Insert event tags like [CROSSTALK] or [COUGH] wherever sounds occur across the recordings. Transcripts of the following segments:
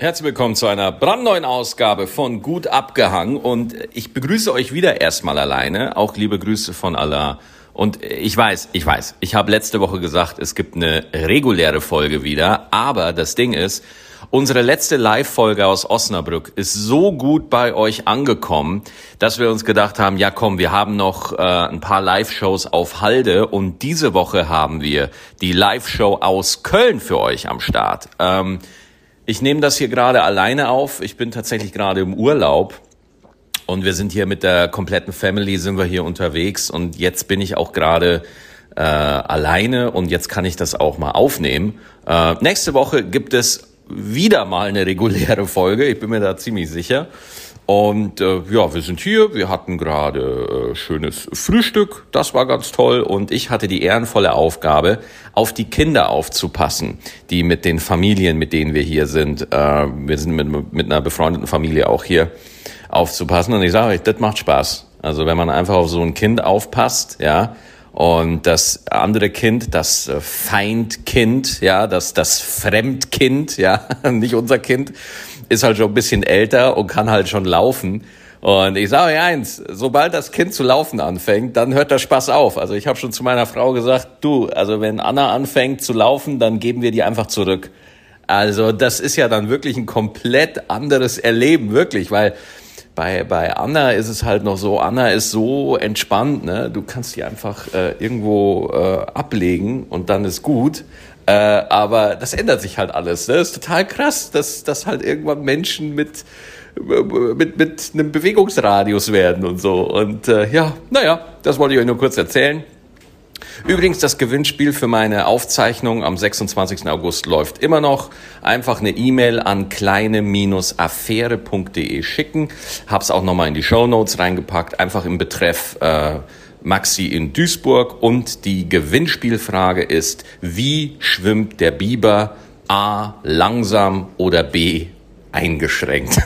Herzlich willkommen zu einer brandneuen Ausgabe von Gut abgehangen und ich begrüße euch wieder erstmal alleine. Auch liebe Grüße von Allah. Und ich weiß, ich weiß, ich habe letzte Woche gesagt, es gibt eine reguläre Folge wieder, aber das Ding ist, unsere letzte Live-Folge aus Osnabrück ist so gut bei euch angekommen, dass wir uns gedacht haben, ja komm, wir haben noch äh, ein paar Live-Shows auf Halde und diese Woche haben wir die Live-Show aus Köln für euch am Start. Ähm, ich nehme das hier gerade alleine auf. Ich bin tatsächlich gerade im Urlaub und wir sind hier mit der kompletten Family sind wir hier unterwegs und jetzt bin ich auch gerade äh, alleine und jetzt kann ich das auch mal aufnehmen. Äh, nächste Woche gibt es wieder mal eine reguläre Folge. Ich bin mir da ziemlich sicher. Und äh, ja, wir sind hier. Wir hatten gerade äh, schönes Frühstück. Das war ganz toll. Und ich hatte die ehrenvolle Aufgabe, auf die Kinder aufzupassen, die mit den Familien, mit denen wir hier sind. Äh, wir sind mit, mit einer befreundeten Familie auch hier aufzupassen. Und ich sage euch, das macht Spaß. Also wenn man einfach auf so ein Kind aufpasst, ja, und das andere Kind, das äh, Feindkind, ja, das, das Fremdkind, ja, [LAUGHS] nicht unser Kind, ist halt schon ein bisschen älter und kann halt schon laufen. Und ich sage euch eins, sobald das Kind zu laufen anfängt, dann hört der Spaß auf. Also ich habe schon zu meiner Frau gesagt, du, also wenn Anna anfängt zu laufen, dann geben wir die einfach zurück. Also das ist ja dann wirklich ein komplett anderes Erleben, wirklich, weil bei, bei Anna ist es halt noch so, Anna ist so entspannt, ne? Du kannst die einfach äh, irgendwo äh, ablegen und dann ist gut. Äh, aber das ändert sich halt alles. Ne? Das ist total krass, dass, dass halt irgendwann Menschen mit, mit, mit einem Bewegungsradius werden und so. Und äh, ja, naja, das wollte ich euch nur kurz erzählen. Übrigens, das Gewinnspiel für meine Aufzeichnung am 26. August läuft immer noch. Einfach eine E-Mail an kleine-affäre.de schicken. Hab's auch nochmal in die Show Notes reingepackt. Einfach im Betreff äh, Maxi in Duisburg und die Gewinnspielfrage ist, wie schwimmt der Biber? A, langsam oder B, eingeschränkt?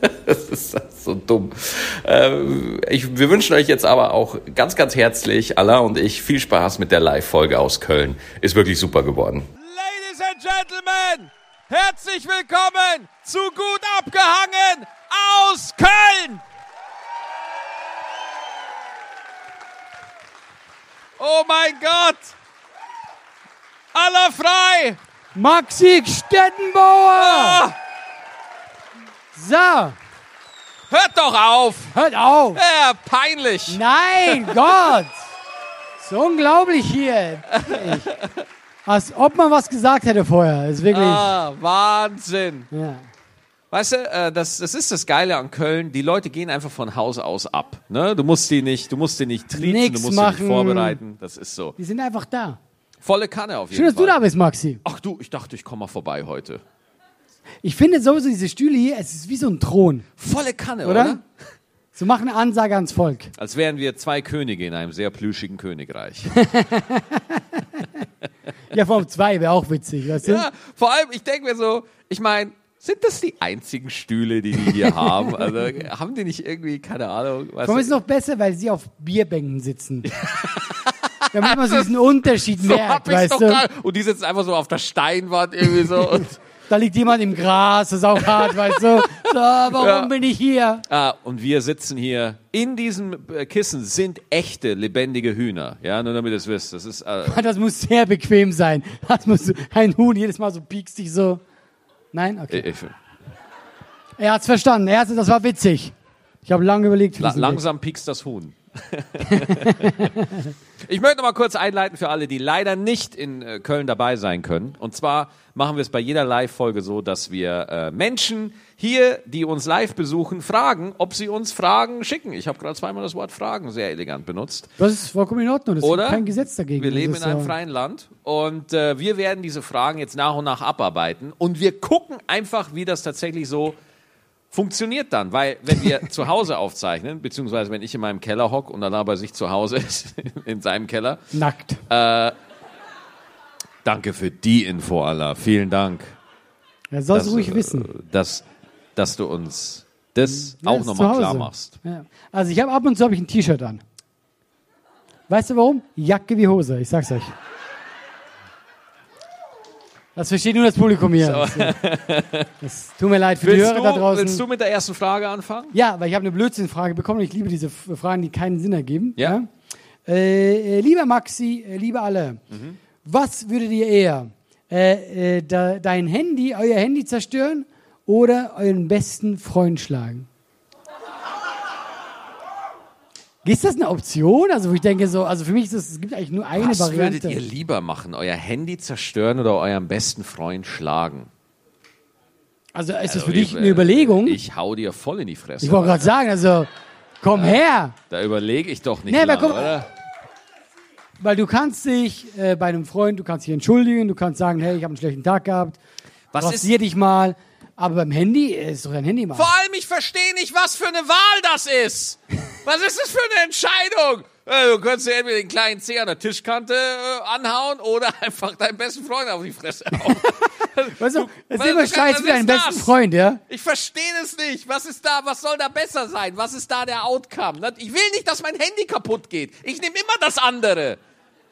[LAUGHS] das ist so dumm. Ähm, ich, wir wünschen euch jetzt aber auch ganz, ganz herzlich, Allah und ich, viel Spaß mit der Live-Folge aus Köln. Ist wirklich super geworden. Ladies and Gentlemen, herzlich willkommen zu Gut abgehangen aus Köln! Oh mein Gott! Aller frei! Maxi Stettenbauer! Ah, So, hört doch auf! hört auf! Ja, peinlich! Nein, [LAUGHS] Gott! So unglaublich hier. [LAUGHS] Als ob man was gesagt hätte vorher. Das ist wirklich. Ah, Wahnsinn! Ja. Weißt du, äh, das, das ist das Geile an Köln. Die Leute gehen einfach von Haus aus ab. Ne? Du musst die nicht, du musst die nicht triezen, Nix du musst machen. die nicht vorbereiten. Das ist so. Die sind einfach da. Volle Kanne auf jeden Schön, dass Fall. du da bist, Maxi. Ach du, ich dachte, ich komme mal vorbei heute. Ich finde sowieso diese Stühle hier, es ist wie so ein Thron, Volle Kanne, oder? oder? So machen eine Ansage ans Volk. Als wären wir zwei Könige in einem sehr plüschigen Königreich. [LAUGHS] Ja, vor allem zwei wäre auch witzig, weißt du? ja, vor allem, ich denke mir so, ich meine, sind das die einzigen Stühle, die die hier haben? Also haben die nicht irgendwie, keine Ahnung, was Vor allem ist es noch besser, weil sie auf Bierbänken sitzen. [LAUGHS] Damit man so diesen Unterschied so merkt, weißt du? gerade. Und die sitzen einfach so auf der Steinwand irgendwie so. [LAUGHS] Und, Da liegt jemand im Gras, das ist auch hart, weißt du? So, warum Ja. bin ich hier? ah, und wir sitzen hier. In diesem äh, Kissen sind echte, lebendige Hühner. Ja, nur damit ihr es wisst. Das ist, äh, [LAUGHS] Das muss sehr bequem sein. Das muss ein Huhn jedes Mal so piekst dich so. Nein? Okay. ich, Er hat's verstanden. Er das war witzig. Ich habe lange überlegt. wie La langsam piekst das Huhn. [LAUGHS] ich möchte noch mal kurz einleiten für alle, die leider nicht in äh, Köln dabei sein können. Und zwar machen wir es bei jeder Live-Folge so, dass wir äh, Menschen hier, die uns live besuchen, fragen, ob sie uns Fragen schicken. Ich habe gerade zweimal das Wort Fragen sehr elegant benutzt. Das ist vollkommen in Ordnung. Das Oder? ist kein Gesetz dagegen. Wir leben ist in einem freien Land und äh, wir werden diese Fragen jetzt nach und nach abarbeiten und wir gucken einfach, wie das tatsächlich so funktioniert dann, weil wenn wir zu Hause aufzeichnen, beziehungsweise wenn ich in meinem Keller hock und Allah bei sich zu Hause ist, [LAUGHS] in seinem Keller, Nackt. danke für die Info, Allah, vielen Dank, Er soll es dass, ruhig äh, wissen. dass, dass du uns das Ja, auch nochmal klar machst. Ja. Also ich habe ab und zu hab ich ein T-Shirt an. Weißt du warum? Jacke wie Hose, ich sag's euch. Das versteht nur das Publikum hier. Das, das tut mir leid für die Willst Hörer da du, draußen. willst du mit der ersten Frage anfangen? Ja, weil ich habe eine Blödsinnfrage bekommen und ich liebe diese Fragen, die keinen Sinn ergeben. Ja. Äh, äh, lieber Maxi, äh, liebe alle, was würdet ihr eher? Äh, äh, da, dein Handy, euer Handy zerstören oder euren besten Freund schlagen? Ist das eine Option? Also, wo ich denke, so, also für mich ist es, es gibt eigentlich nur eine Was würdet Variante. ihr lieber machen? Euer Handy zerstören oder euren besten Freund schlagen? Also, ist das Also für dich ich, eine äh, Überlegung? Ich, Ich hau dir voll in die Fresse. wollte gerade sagen, also, komm her! da überlege ich doch nicht Nee, aber guck- oder? Weil du kannst dich äh, bei einem Freund, du kannst dich entschuldigen, du kannst sagen, hey, ich habe einen schlechten Tag gehabt, Was ist, rasier dich mal. Aber beim Handy äh, ist doch dein Handy mal. vor allem, ich verstehe nicht, was für eine Wahl das ist. Was ist das für eine Entscheidung? Äh, Du könntest dir entweder den kleinen Zeh an der Tischkante äh, anhauen oder [LAUGHS] einfach deinen besten Freund auf die Fresse hauen. [LAUGHS] Weißt du, was- ist immer scheiße für deinen besten das? Freund, ja? Ich verstehe es nicht. Was ist da, was soll da besser sein? Was ist da der Outcome? Ich will nicht, dass mein Handy kaputt geht. Ich nehme immer das andere.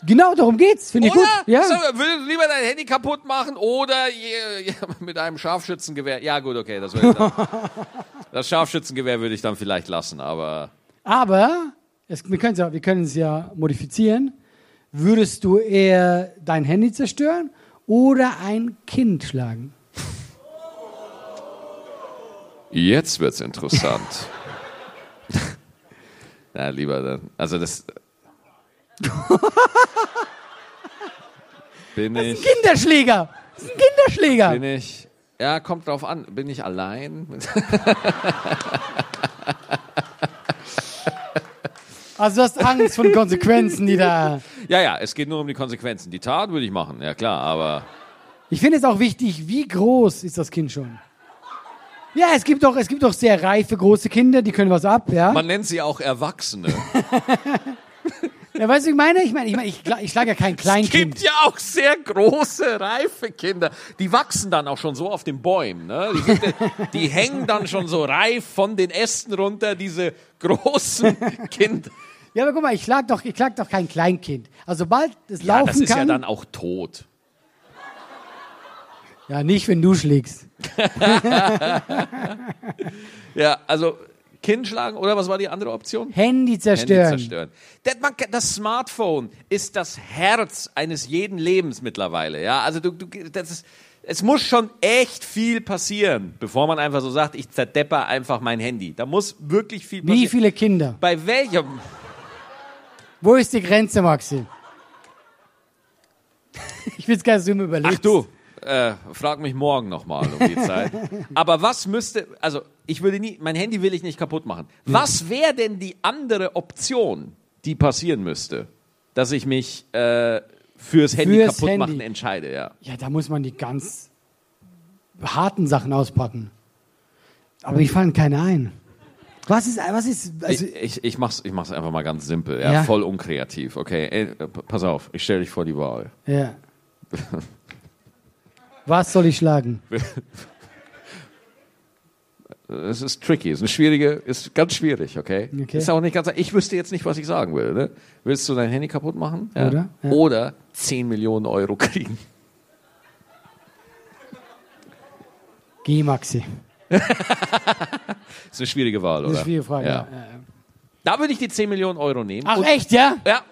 Genau, darum geht's. Finde ich gut. Ja. So, will lieber dein Handy kaputt machen oder je- ja, mit einem Scharfschützengewehr. Ja, gut, okay, das würde ich dann, [LAUGHS] Das Scharfschützengewehr würde ich dann vielleicht lassen, aber Aber es, wir können es ja, wir können es ja modifizieren. Würdest du eher dein Handy zerstören oder ein Kind schlagen? jetzt wird's interessant. [LAUGHS] ja, lieber dann. Also das. Bin ich. Kinderschläger! Das ist ein Kinderschläger! Bin ich. Ja, kommt drauf an. Bin ich allein? Also du hast Angst vor den Konsequenzen, die da. ja, ja, es geht nur um die Konsequenzen. Die Tat würde ich machen, ja klar, aber. Ich finde es auch wichtig, wie groß ist das Kind schon? Ja, es gibt doch, es gibt doch sehr reife große Kinder, die können was ab, ja. Man nennt sie auch Erwachsene. [LAUGHS] ja weißt du, ich meine? Ich meine, ich, meine, ich, ich schlage ja kein Es Kleinkind. gibt ja auch sehr große, reife Kinder. Die wachsen dann auch schon so auf den Bäumen. Ne? Die, sind, die hängen dann schon so reif von den Ästen runter, diese großen [LAUGHS] Kinder. Ja, aber guck mal, ich schlag doch, ich schlag doch kein Kleinkind. Also sobald es Ja, laufen das ist kann. ja dann auch tot. ja, nicht, wenn du schlägst. [LAUGHS] Ja, also Kind schlagen oder was war die andere Option? Handy zerstören. Handy zerstören. Das, man, das Smartphone ist das Herz eines jeden Lebens mittlerweile. Ja, also du, du, das ist, es muss schon echt viel passieren, bevor man einfach so sagt, ich zerdepper einfach mein Handy. Da muss wirklich viel passieren. Wie viele Kinder? Bei welchem? Wo ist die Grenze, Maxi? [LAUGHS] Ich will es gar nicht so immer überlegen. Ach du, äh, frag mich morgen nochmal um die [LAUGHS] Zeit. Aber was müsste, also ich würde nie, mein Handy will ich nicht kaputt machen. Was wäre denn die andere Option, die passieren müsste, dass ich mich äh, fürs Handy Fürs kaputt machen Handy. entscheide? Ja. Ja, da muss man die ganz harten Sachen auspacken. Aber mir fallen keine ein. Was ist, was ist, also, ich, ich, ich, mach's, ich mach's einfach mal ganz simpel, ja, Ja. voll unkreativ. Okay, Ey, äh, p- pass auf, ich stelle dich vor die Wahl. ja. [LAUGHS] Was soll ich schlagen? [LAUGHS] Es ist tricky, es ist eine schwierige, ist ganz schwierig, okay? Okay. Ist auch nicht ganz, ich wüsste jetzt nicht, was ich sagen will, ne? Willst du dein Handy kaputt machen? Ja. Oder? Ja. Oder 10 Millionen Euro kriegen. Geh, Maxi. [LAUGHS] ist eine schwierige Wahl, Das oder? ist eine schwierige Frage. Ja. Ja. Da würde ich die 10 Millionen Euro nehmen. Ach, echt, ja? Ja.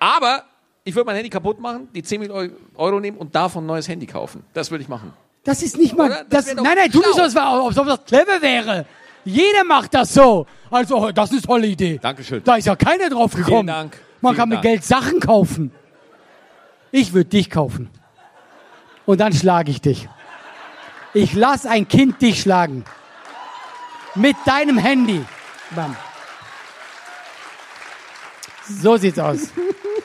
Aber ich würde mein Handy kaputt machen, die 10 Millionen Euro nehmen und davon ein neues Handy kaufen. Das würde ich machen. Das ist nicht mal. Das Das nein, nein, tu nicht so, als, ob das clever wäre. Jeder macht das so. Also, das ist eine tolle Idee. Dankeschön. Da ist ja keiner drauf gekommen. Dank. Man Vielen kann mit Dank. Geld Sachen kaufen. Ich würde dich kaufen. Und dann schlage ich dich. Ich lass ein Kind dich schlagen. Mit deinem Handy. Bam. So sieht's aus.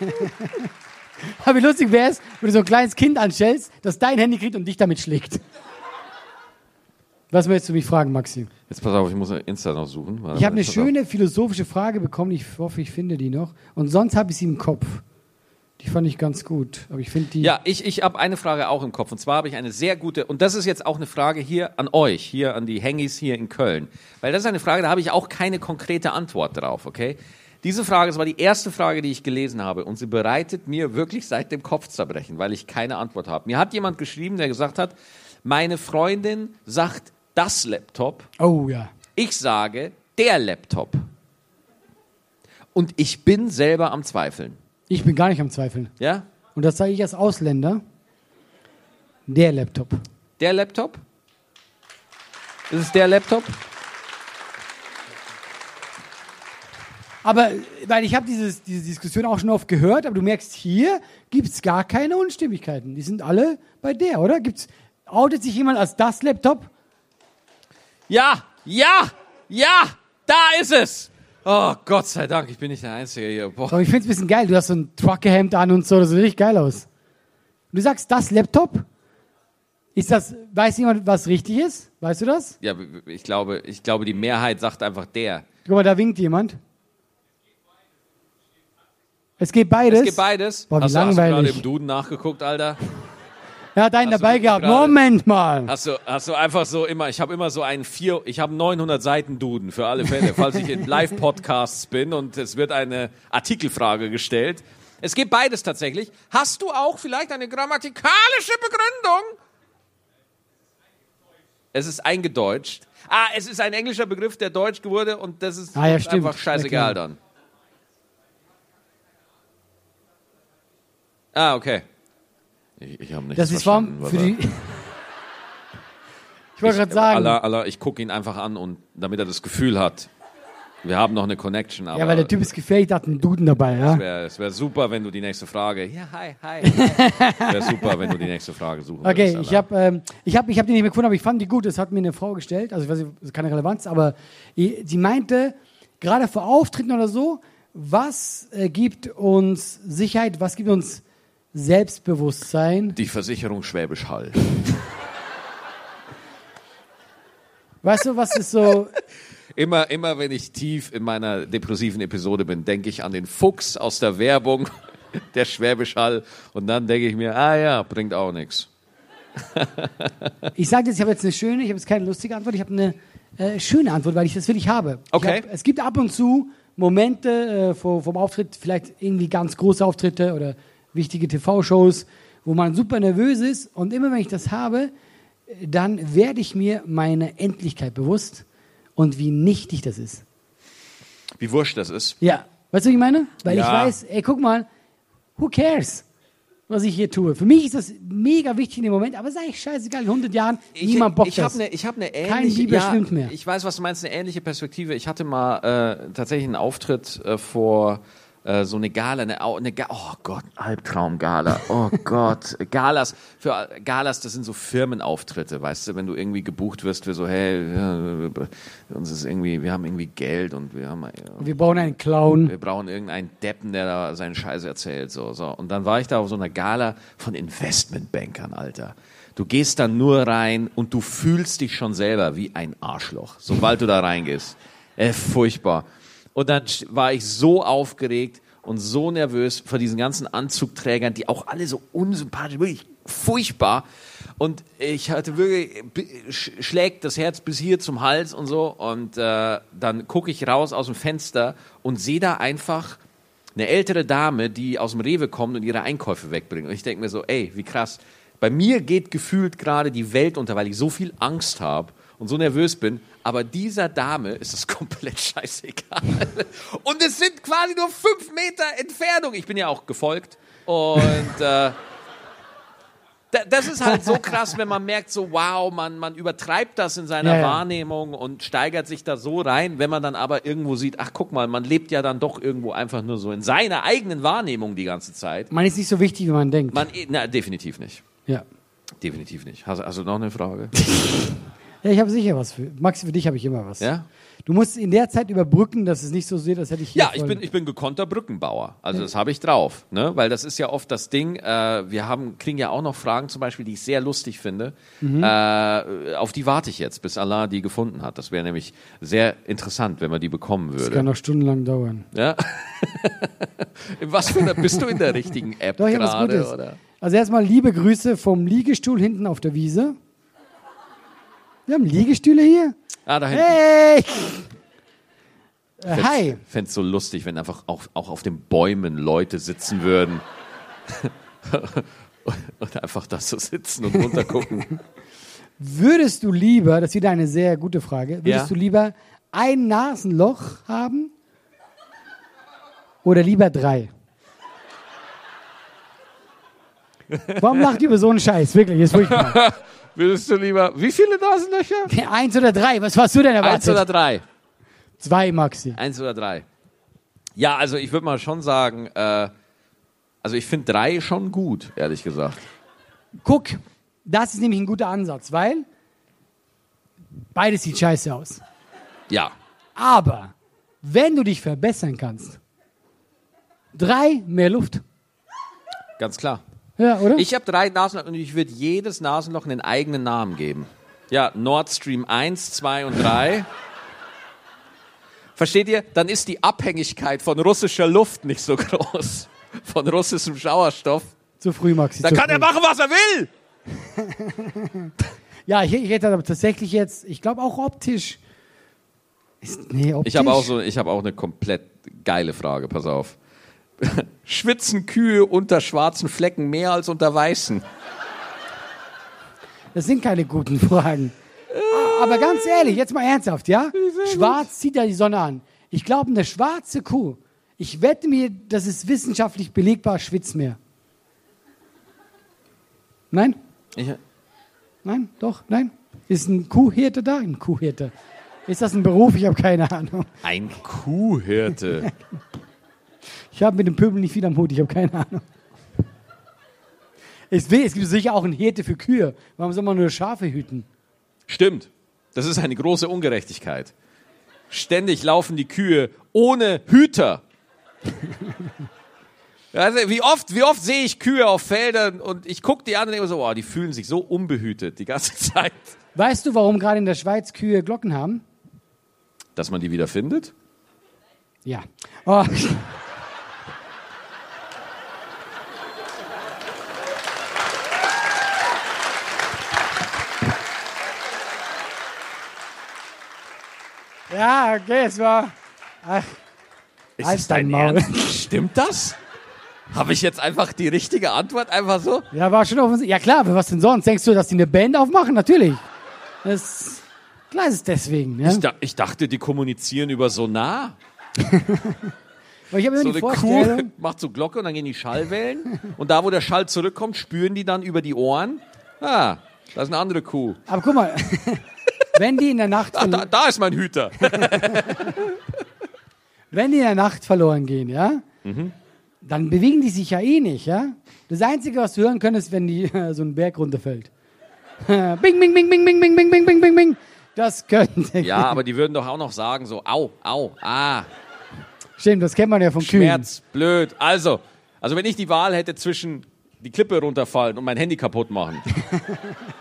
[LAUGHS] Aber wie lustig wäre es, wenn du so ein kleines Kind anstellst, das dein Handy kriegt und dich damit schlägt. Was möchtest du mich fragen, Maxi? Jetzt pass auf, ich muss Insta noch suchen. Ich habe eine pass auf. schöne philosophische Frage bekommen. Ich hoffe, ich finde die noch. Und sonst habe ich sie im Kopf. Die fand ich ganz gut. Aber ich finde die. Ja, ich, ich habe eine Frage auch im Kopf. Und zwar habe ich eine sehr gute, und das ist jetzt auch eine Frage hier an euch, hier an die Hengis hier in Köln. Weil das ist eine Frage, da habe ich auch keine konkrete Antwort drauf, okay? Diese Frage, das war die erste Frage, die ich gelesen habe und sie bereitet mir wirklich seit dem Kopfzerbrechen, weil ich keine Antwort habe. Mir hat jemand geschrieben, der gesagt hat, meine Freundin sagt das Laptop, Oh ja. ich sage der Laptop. Und ich bin selber am Zweifeln. Ich bin gar nicht am Zweifeln. Ja? Und das sage ich als Ausländer. Der Laptop. Der Laptop? Ist es der Laptop? Aber, weil ich habe diese Diskussion auch schon oft gehört, aber du merkst, hier gibt es gar keine Unstimmigkeiten. Die sind alle bei der, oder? Gibt's, outet sich jemand als das Laptop? Ja, ja, ja, da ist es. Oh, Gott sei Dank, ich bin nicht der Einzige hier. Boah. Aber ich finde es ein bisschen geil. Du hast so ein Truckerhemd an und so, das sieht richtig geil aus. Du sagst, das Laptop? Ist das, weiß jemand, was richtig ist? Weißt du das? Ja, ich glaube, ich glaube, die Mehrheit sagt einfach der. Guck mal, da winkt jemand. Es geht beides. Es gibt beides. Boah, wie hast, du, hast du gerade langweilig. im Duden nachgeguckt, Alter? Er hat einen Hast dabei gehabt. gerade- Moment mal. Hast du, hast du einfach so immer, ich habe immer so einen vier, ich habe 900 Seiten Duden für alle Fälle, falls ich in [LAUGHS] Live-Podcasts bin und es wird eine Artikelfrage gestellt. Es gibt beides tatsächlich. Hast du auch vielleicht eine grammatikalische Begründung? Es ist eingedeutscht. Ah, es ist ein englischer Begriff, der deutsch wurde und das ist Ah, ja, einfach scheißegal dann. Ah, okay. Ich, ich habe nichts Das ist warm für die. [LAUGHS] ich wollte gerade sagen. Allah, Allah, ich gucke ihn einfach an und damit er das Gefühl hat, wir haben noch eine Connection. Aber Ja, weil der Typ ist gefährlich, der hat einen Duden dabei, ja. es wäre wär super, wenn du die nächste Frage. Ja, hi, hi. [LAUGHS] hi. wäre super, wenn du die nächste Frage suchen Okay, würdest. ich habe ähm, ich hab, ich hab die nicht mehr gefunden, aber ich fand die gut. Das hat mir eine Frau gestellt. Also, ich weiß nicht, das ist keine Relevanz, aber sie meinte, gerade vor Auftritten oder so, was äh, gibt uns Sicherheit, was gibt uns Selbstbewusstsein? Die Versicherung Schwäbisch Hall. Weißt du, was ist so. Immer, immer wenn ich tief in meiner depressiven Episode bin, denke ich an den Fuchs aus der Werbung, [LAUGHS] der Schwäbisch Hall. Und dann denke ich mir, ah ja, bringt auch nichts. Ich sage jetzt, ich habe jetzt eine schöne, ich habe jetzt keine lustige Antwort, ich habe eine äh, schöne Antwort, weil ich das wirklich habe. Okay. Ich hab, es gibt ab und zu Momente äh, vor, vom Auftritt, vielleicht irgendwie ganz große Auftritte oder wichtige TV-Shows, wo man super nervös ist und immer wenn ich das habe, dann werde ich mir meine Endlichkeit bewusst und wie nichtig das ist. Wie wurscht das ist. Ja, weißt du, was ich meine? Weil Ja. ich weiß, ey, guck mal, who cares, was ich hier tue? Für mich ist das mega wichtig in dem Moment, aber ist eigentlich scheißegal, in 100 Jahren, niemand bockt ich das. habe eine ich hab ne ähnliche Kein Biber ja, mehr. Ich weiß, was du meinst, eine ähnliche Perspektive. Ich hatte mal äh, tatsächlich einen Auftritt äh, vor äh, so eine Gala, eine, eine Ga oh Gott, Albtraum-Gala. Oh Gott, [LAUGHS] Galas für Galas, das sind so Firmenauftritte, weißt du, wenn du irgendwie gebucht wirst für so hey, ja, uns ist irgendwie, wir haben irgendwie Geld und wir haben äh, Wir brauchen einen Clown. wir brauchen irgendeinen Deppen, der da seinen Scheiß erzählt. So, so. Und dann war ich da auf so einer Gala von Investmentbankern, Alter. Du gehst da nur rein und du fühlst dich schon selber wie ein Arschloch, sobald du da reingehst. Äh, furchtbar. Und dann war ich so aufgeregt und so nervös vor diesen ganzen Anzugträgern, die auch alle so unsympathisch, wirklich furchtbar. Und ich hatte wirklich, schlägt das Herz bis hier zum Hals und so. Und äh, dann gucke ich raus aus dem Fenster und sehe da einfach eine ältere Dame, die aus dem Rewe kommt und ihre Einkäufe wegbringt. Und ich denke mir so, ey, wie krass. Bei mir geht gefühlt gerade die Welt unter, weil ich so viel Angst habe und so nervös bin. Aber dieser Dame ist es [LAUGHS] komplett scheißegal. Und es sind quasi nur fünf Meter Entfernung. Ich bin ja auch gefolgt. Und äh, da- das ist halt so krass, wenn man merkt, so wow, man, man übertreibt das in seiner Ja, ja. Wahrnehmung und steigert sich da so rein, wenn man dann aber irgendwo sieht, ach guck mal, man lebt ja dann doch irgendwo einfach nur so in seiner eigenen Wahrnehmung die ganze Zeit. Man ist nicht so wichtig, wie man denkt. Man, na, definitiv nicht. ja. Definitiv nicht. Hast, hast du noch eine Frage? [LAUGHS] ja, ich habe sicher was. Für, Max, für dich habe ich immer was. Ja? Du musst in der Zeit überbrücken, dass es nicht so sieht, als hätte ich hier Ja, ich bin, ich bin gekonnter Brückenbauer. Also das habe ich drauf. Ne? Weil das ist ja oft das Ding. Äh, wir haben, kriegen ja auch noch Fragen zum Beispiel, die ich sehr lustig finde. Mhm. Äh, auf die warte ich jetzt, bis Allah die gefunden hat. Das wäre nämlich sehr interessant, wenn man die bekommen Das würde. kann noch stundenlang dauern. Ja? [LAUGHS] Was für einer, bist du in der richtigen App gerade? Also erstmal liebe Grüße vom Liegestuhl hinten auf der Wiese. Wir haben Liegestühle hier. Ah, da hinten. Hey! Äh, hi. Fände es so lustig, wenn einfach auch, auch auf den Bäumen Leute sitzen würden. [LAUGHS] und einfach da so sitzen und runtergucken. [LAUGHS] Würdest du lieber, das ist wieder eine sehr gute Frage, würdest Ja. du lieber ein Nasenloch haben oder lieber drei? Warum lacht ihr über so einen Scheiß? Wirklich, ist furchtbar. [LAUGHS] Würdest du lieber, wie viele Nasenlöcher? [LAUGHS] Eins oder drei? Was warst du denn erwartet? Eins oder drei? Zwei, Maxi. Eins oder drei? Ja, also ich würde mal schon sagen, äh, also ich finde drei schon gut, ehrlich gesagt. Guck, das ist nämlich ein guter Ansatz, weil beides sieht scheiße aus. Ja. Aber wenn du dich verbessern kannst, drei mehr Luft. Ganz klar. Ja, oder? Ich habe drei Nasenlöcher und ich würde jedes Nasenloch einen eigenen Namen geben. Ja, Nord Stream 1, 2 und 3. Versteht ihr? Dann ist die Abhängigkeit von russischer Luft nicht so groß. Von russischem Sauerstoff. zu früh, Maxi. Dann kann früh. er machen, was er will. [LAUGHS] Ja, ich, ich hätte aber tatsächlich jetzt, ich glaube auch optisch. Ist, nee, optisch. Ich habe auch so, ich habe auch eine komplett geile Frage. Pass auf. [LAUGHS] Schwitzen Kühe unter schwarzen Flecken mehr als unter weißen? Das sind keine guten Fragen. Aber ganz ehrlich, jetzt mal ernsthaft, ja? Schwarz zieht ja die Sonne an. Ich glaube, eine schwarze Kuh, ich wette mir, das ist wissenschaftlich belegbar, schwitzt mehr. Nein? Ich, Nein? Doch? Nein? Ist ein Kuhhirte da? Ein Kuhhirte. Ist das ein Beruf? Ich habe keine Ahnung. ein Kuhhirte. [LAUGHS] Ich habe mit dem Pöbel nicht viel am Hut, ich habe keine Ahnung. Es, es gibt sicher auch einen Hirte für Kühe. Warum soll man nur Schafe hüten? Stimmt. Das ist eine große Ungerechtigkeit. Ständig laufen die Kühe ohne Hüter. [LAUGHS] Also wie oft, wie oft sehe ich Kühe auf Feldern und ich gucke die an und denke so, oh, die fühlen sich so unbehütet die ganze [LAUGHS] Zeit. Weißt du, warum gerade in der Schweiz Kühe Glocken haben? Dass man die wieder findet? Ja. Oh. Ja, okay, es war. Ach, Ist Halt das dein Maul. Ernst? Stimmt das? Habe ich jetzt einfach die richtige Antwort einfach so? ja, war schon offensichtlich. Ja, klar, was denn sonst? Denkst du, dass die eine Band aufmachen? Natürlich. Das, klar ist es deswegen. Ja? Ich, da, ich dachte, die kommunizieren über Sonar. Aber ich habe So die eine Kuh Vorstellung. [LAUGHS] macht so Glocke und dann gehen die Schallwellen. Und da, wo der Schall zurückkommt, spüren die dann über die Ohren. Ah, da ist eine andere Kuh. Aber guck mal, wenn die in der Nacht, Ach, da, da ist mein Hüter. [LAUGHS] wenn die in der Nacht verloren gehen, ja, dann bewegen die sich ja eh nicht, ja. Das Einzige, was du hören könntest, wenn die [LAUGHS] so einen Berg runterfällt. [LAUGHS] bing, bing, bing, bing, bing, bing, bing, bing, bing, bing, bing. Das könnte. Ja, aber die würden doch auch noch sagen so, au, au, ah, Stimmt, das kennt man ja von Kühen. Schmerz, blöd. Also, also wenn ich die Wahl hätte zwischen die Klippe runterfallen und mein Handy kaputt machen.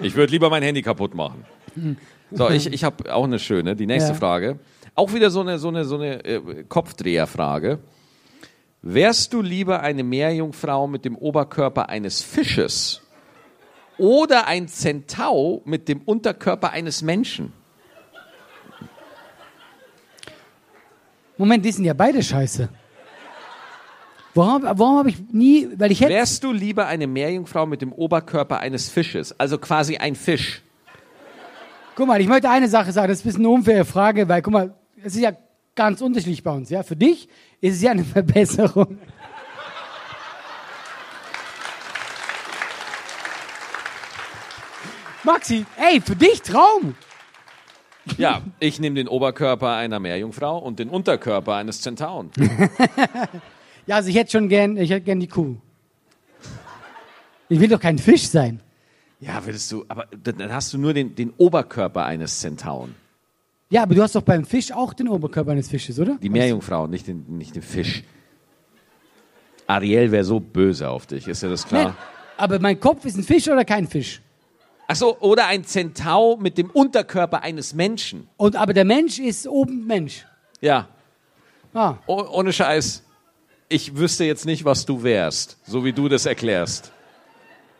Ich würde lieber mein Handy kaputt machen. [LAUGHS] So, ich, ich habe auch eine schöne, die nächste Ja. Frage. Auch wieder so eine, so eine, so eine äh, Kopfdreherfrage. Wärst du lieber eine Meerjungfrau mit dem Oberkörper eines Fisches oder ein Zentau mit dem Unterkörper eines Menschen? Moment, die sind ja beide scheiße. Warum, warum habe ich nie, weil ich hätte, Wärst du lieber eine Meerjungfrau mit dem Oberkörper eines Fisches, also quasi ein Fisch? Guck mal, ich möchte eine Sache sagen, das ist ein bisschen eine unfaire Frage, weil, guck mal, es ist ja ganz unterschiedlich bei uns, ja. Für dich ist es ja eine [LAUGHS] Verbesserung. Maxi, ey, für dich Traum. Ja, ich nehme den Oberkörper einer Meerjungfrau und den Unterkörper eines Zentauen. [LAUGHS] Ja, also ich hätte schon gern, ich hätte gern die Kuh. Ich will doch kein Fisch sein. Ja, würdest du, aber dann hast du nur den, den Oberkörper eines Zentauen. Ja, aber du hast doch beim Fisch auch den Oberkörper eines Fisches, oder? Die Meerjungfrau, nicht den, nicht den Fisch. Ariel wäre so böse auf dich, ist ja das klar? aber mein Kopf ist ein Fisch oder kein Fisch? Ach so, oder ein Zentau mit dem Unterkörper eines Menschen. Und, aber der Mensch ist oben Mensch. Ja, Ah, oh, ohne Scheiß. Ich wüsste jetzt nicht, was du wärst, so wie du das erklärst.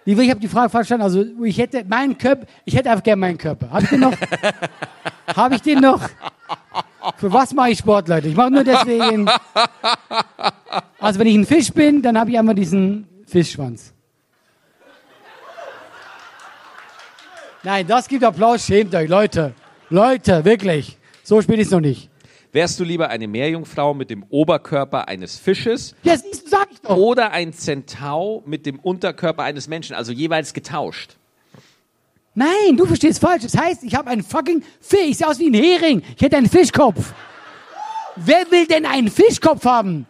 Wie, ich habe die Frage verstanden. Also ich hätte meinen Körper, ich hätte einfach gern meinen Körper. Habe ich den noch? [LAUGHS] habe ich den noch? Für was mache ich Sport, Leute? Ich mache nur deswegen. Also wenn ich ein Fisch bin, dann habe ich einfach diesen Fischschwanz. Nein, das gibt Applaus, schämt euch, Leute. Leute, wirklich. So spät ist noch nicht. Wärst du lieber eine Meerjungfrau mit dem Oberkörper eines Fisches Ja, siehst du, sag ich doch. oder ein Zentau mit dem Unterkörper eines Menschen, also jeweils getauscht? Nein, du verstehst falsch. Das heißt, ich habe einen fucking Fisch. Ich sehe aus wie ein Hering. Ich hätte einen Fischkopf. Wer will denn einen Fischkopf haben?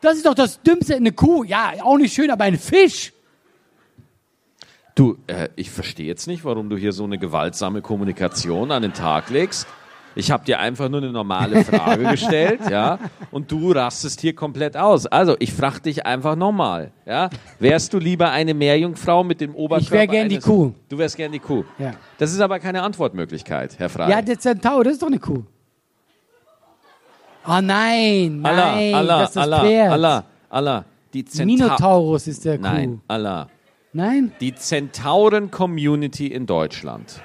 Das ist doch das Dümmste. Eine Kuh, ja, auch nicht schön, aber ein Fisch. Du, äh, ich verstehe jetzt nicht, warum du hier so eine gewaltsame Kommunikation an den Tag legst. Ich habe dir einfach nur eine normale Frage [LAUGHS] gestellt, ja, und du rastest hier komplett aus. Also, ich frage dich einfach nochmal, ja. Wärst du lieber eine Meerjungfrau mit dem Oberkörper Ich wär gern die Kuh. Du wärst gern die Kuh. Ja. Das ist aber keine Antwortmöglichkeit, Herr Frey. Ja, der Zentaur, das ist doch eine Kuh. Oh nein, Allah, nein, Allah, das ist Allah, Pferd. Allah, Allah. Die Zenta Minotaurus ist der Kuh. Nein, Allah. Nein? Die Zentauren-Community in Deutschland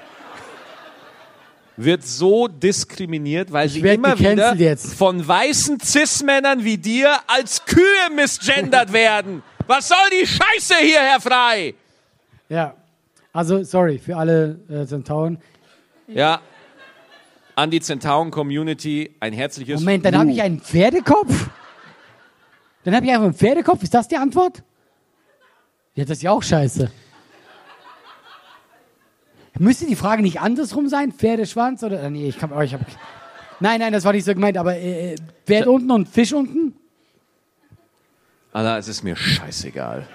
wird so diskriminiert, weil sie werd immer wieder jetzt. von weißen Cis-Männern wie dir als Kühe misgendert [LAUGHS] werden. Was soll die Scheiße hier, Herr Frei? Ja. Also, sorry für alle äh, Zentauren. Ja, an die Zentauren-Community ein herzliches Moment, dann habe ich einen Pferdekopf? Dann habe ich einfach einen Pferdekopf? Ist das die Antwort? Ja, das ist ja auch scheiße. Müsste die Frage nicht andersrum sein? Pferdeschwanz oder? äh, Nee, ich kann. Oh, ich hab, nein, nein, das war nicht so gemeint, aber äh, äh, Pferd unten und Fisch unten? Allah, es ist mir scheißegal.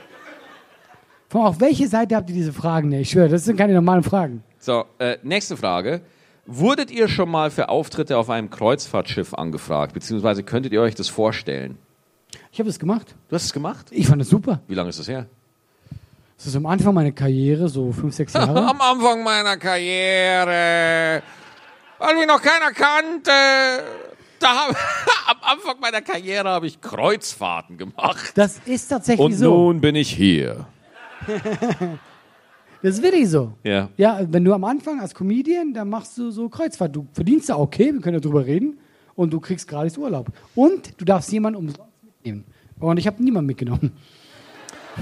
Von auf welche Seite habt ihr diese Fragen? Ich schwöre, das sind keine normalen Fragen. So, äh, nächste Frage. Wurdet ihr schon mal für Auftritte auf einem Kreuzfahrtschiff angefragt? Beziehungsweise könntet ihr euch das vorstellen? Ich habe das gemacht. Du hast es gemacht? Ich fand das super. Wie lange ist das her? Das ist am Anfang meiner Karriere, so fünf, sechs [LAUGHS] Jahre. Am Anfang meiner Karriere, weil mich noch keiner kannte, da hab, [LAUGHS] am Anfang meiner Karriere habe ich Kreuzfahrten gemacht. Das ist tatsächlich Und so. nun bin ich hier. [LAUGHS] Das ist wirklich so. Ja. Ja, wenn du am Anfang als Comedian, dann machst du so Kreuzfahrt. Du verdienst da okay, wir können ja drüber reden. Und du kriegst gratis Urlaub. Und du darfst jemanden umsonst mitnehmen. Und ich habe niemanden mitgenommen.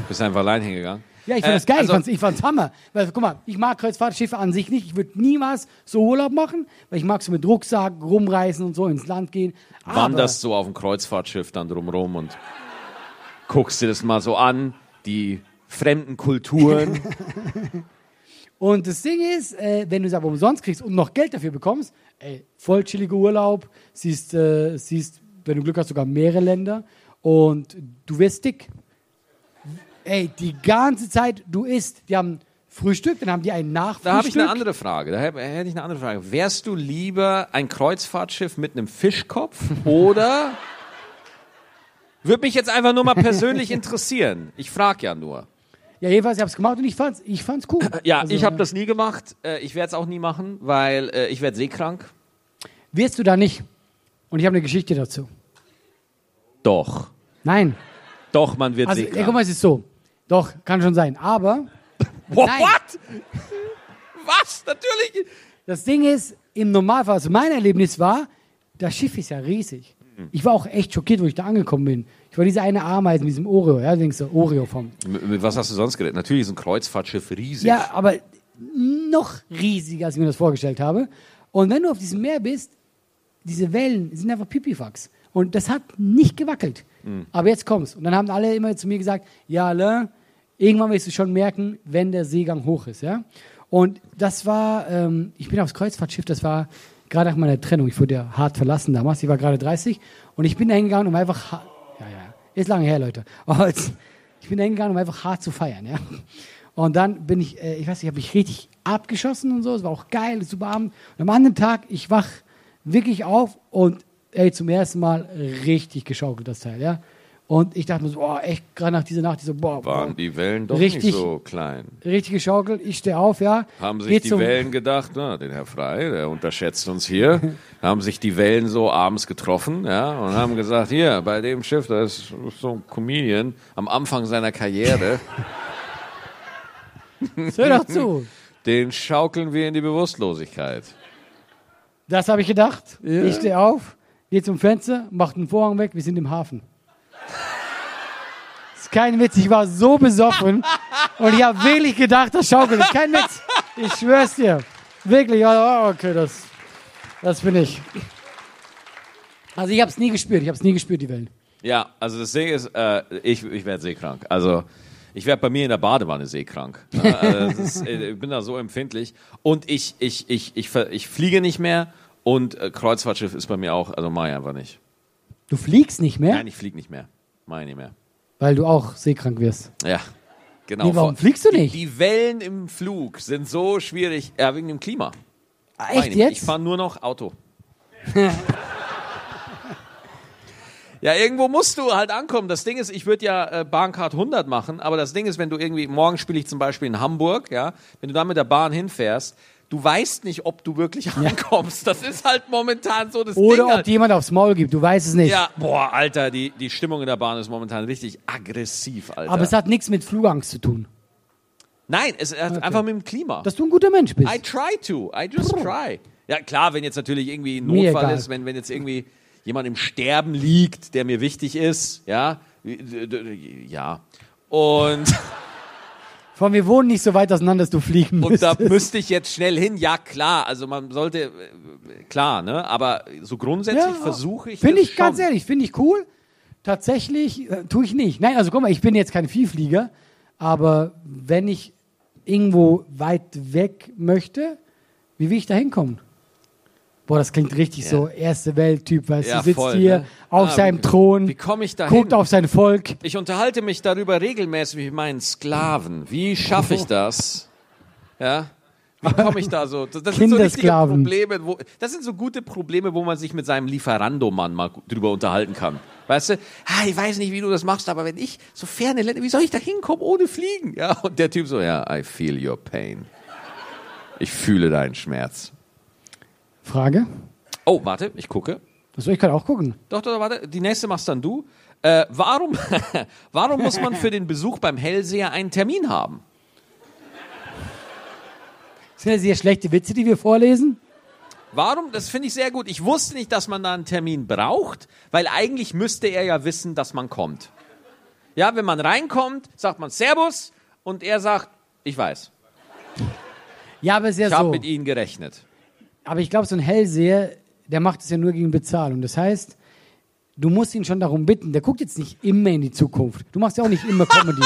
Bist einfach allein hingegangen? Ja, ich fand Äh, das geil. also- ich, fand's, ich fand's Hammer. Weil, guck mal, ich mag Kreuzfahrtschiffe an sich nicht. Ich würde niemals so Urlaub machen, weil ich mag so mit Rucksack rumreisen und so ins Land gehen. Aber Wanderst so auf dem Kreuzfahrtschiff dann drumrum und guckst dir das mal so an, die fremden Kulturen. [LAUGHS] Und das Ding ist, äh, wenn du es aber umsonst kriegst und noch Geld dafür bekommst, ey, voll chilliger Urlaub, siehst, äh, siehst, wenn du Glück hast, sogar mehrere Länder und du wirst dick. Ey, die ganze Zeit, du isst. Die haben Frühstück, dann haben die ein Nachfrühstück. Da habe ich eine andere Frage. Da hätte ich eine andere Frage. Wärst du lieber ein Kreuzfahrtschiff mit einem Fischkopf [LAUGHS] oder würde mich jetzt einfach nur mal persönlich interessieren. Ich frage ja nur. Ja, jedenfalls, ich habe es gemacht und ich fand's, ich fand's cool. [CLEARS THROAT] Ja, Also, ich habe das nie gemacht. Äh, Ich werde es auch nie machen, weil äh, ich werde seekrank. Wirst du da nicht. Und ich habe eine Geschichte dazu. Doch. Nein. Doch, man wird Also, ja, seekrank. guck mal, es ist so. Doch, kann schon sein. Aber [LAUGHS] What? Was? Natürlich. Das Ding ist, im Normalfall, also mein Erlebnis war, das Schiff ist ja riesig. Ich war auch echt schockiert, wo ich da angekommen bin. Ich war diese eine Ameise mit diesem Oreo, ja, denkst du, Oreo vom. Mit, mit was hast du sonst geredet? Natürlich ist ein Kreuzfahrtschiff riesig. Ja, aber noch riesiger, als ich mir das vorgestellt habe. Und wenn du auf diesem Meer bist, diese Wellen sind einfach Pipifax. Und das hat nicht gewackelt. Aber jetzt kommt's. Und dann haben alle immer zu mir gesagt, ja, Alain, irgendwann wirst du schon merken, wenn der Seegang hoch ist, ja. Und das war, ähm, ich bin aufs Kreuzfahrtschiff, das war gerade nach meiner Trennung. Ich wurde ja hart verlassen damals, ich war gerade 30. Und ich bin da hingegangen, um einfach, ja, ja, ist lange her, Leute. Aber [LAUGHS] ich bin da hingegangen, um einfach hart zu feiern, ja. Und dann bin ich, äh, ich weiß nicht, habe ich richtig abgeschossen und so. Es war auch geil, super Abend. Und am anderen Tag, ich wach wirklich auf und ey, zum ersten Mal richtig geschaukelt, das Teil, ja. Und ich dachte mir so, boah, echt, gerade nach dieser Nacht, ich so, boah, boah Waren die Wellen doch Richtig. nicht so klein. richtig geschaukelt. Ich stehe auf, ja. Haben sich die Wellen gedacht, na, den Herr Frei, der unterschätzt uns hier, [LAUGHS] haben sich die Wellen so abends getroffen, ja, und haben gesagt, hier, bei dem Schiff, da ist so ein Comedian am Anfang seiner Karriere, [LAUGHS] Hör doch zu. [LAUGHS] den schaukeln wir in die Bewusstlosigkeit. Das habe ich gedacht. Ich stehe auf, gehe zum Fenster, mache den Vorhang weg, wir sind im Hafen. Ist kein Witz, ich war so besoffen und ich habe wirklich gedacht, das schaukelt. Das ist kein Witz. Ich schwör's dir. Wirklich, okay, das, das bin ich. Also ich habe es nie gespürt, ich habe es nie gespürt, die Wellen. Ja, also das Ding ist, äh, ich, ich werde seekrank. Also ich werde bei mir in der Badewanne seekrank. Ne? Also, ist, äh, ich bin da so empfindlich. Und ich, ich, ich, ich, ver- ich fliege nicht mehr und äh, Kreuzfahrtschiff ist bei mir auch, also mache ich einfach nicht. Du fliegst nicht mehr, Nein, ich fliege nicht mehr. Mache ich nicht mehr. Weil du auch seekrank wirst. Ja, genau. Nee, warum fliegst du die, nicht? Die Wellen im Flug sind so schwierig, ja, wegen dem Klima. Ah, Meine Echt ich. jetzt? Ich fahre nur noch Auto. [LAUGHS] ja, irgendwo musst du halt ankommen. Das Ding ist, ich würde ja äh, Bahncard 100 machen, aber das Ding ist, wenn du irgendwie, morgen spiele ich zum Beispiel in Hamburg, ja, wenn du da mit der Bahn hinfährst, du weißt nicht, ob du wirklich ankommst. Das ist halt momentan so das Ding. Oder ob halt. dir jemand aufs Maul gibt, du weißt es nicht. Ja, boah, Alter, die, die Stimmung in der Bahn ist momentan richtig aggressiv, Alter. Aber es hat nichts mit Flugangst zu tun. Nein, es hat einfach mit dem Klima. Dass du ein guter Mensch bist. I try to. I just try. Ja, klar, wenn jetzt natürlich irgendwie ein Notfall ist, wenn, wenn jetzt irgendwie jemand im Sterben liegt, der mir wichtig ist, ja, ja. Und, [LAUGHS] Vor allem, wir wohnen nicht so weit auseinander, dass du fliegen und da müsste ich jetzt schnell hin. Ja, klar, also man sollte, äh, klar, ne, aber so grundsätzlich versuche ich Finde ich ganz schon. ehrlich, finde ich cool. Tatsächlich äh, tue ich nicht. Nein, also guck mal, ich bin jetzt kein Vielflieger, aber wenn ich irgendwo weit weg möchte, wie will ich da hinkommen? Boah, das klingt richtig Ja. so erste Welt-Typ, weißt Ja, du, sitzt voll, hier ne? auf Ah, seinem Thron, Wie komme ich da guckt auf sein Volk. Ich unterhalte mich darüber regelmäßig mit meinen Sklaven. Wie schaffe ich das? Ja? Wie komme ich da so? Das, das sind so richtige. Probleme, wo, das sind so gute Probleme, wo man sich mit seinem Lieferando-Mann mal drüber unterhalten kann. Weißt du? Ah, ich weiß nicht, wie du das machst, aber wenn ich so ferne Länder, wie soll ich da hinkommen ohne Fliegen? Ja, und der Typ so, ja, I feel your pain. Ich fühle deinen Schmerz. Frage? Oh, warte, ich gucke. Achso, ich kann auch gucken. Doch, doch, warte, die nächste machst dann du. Äh, warum, [LAUGHS] warum muss man für den Besuch beim Hellseher einen Termin haben? Das sind ja sehr schlechte Witze, die wir vorlesen. Warum? Das finde ich sehr gut. Ich wusste nicht, dass man da einen Termin braucht, weil eigentlich müsste er ja wissen, dass man kommt. Ja, wenn man reinkommt, sagt man Servus und er sagt, ich weiß, Ja, aber es ist ja ich habe so. mit Ihnen gerechnet. Aber ich glaube, so ein Hellseher, der macht es ja nur gegen Bezahlung. Das heißt, du musst ihn schon darum bitten. Der guckt jetzt nicht immer in die Zukunft. Du machst ja auch nicht immer [LAUGHS] Comedy.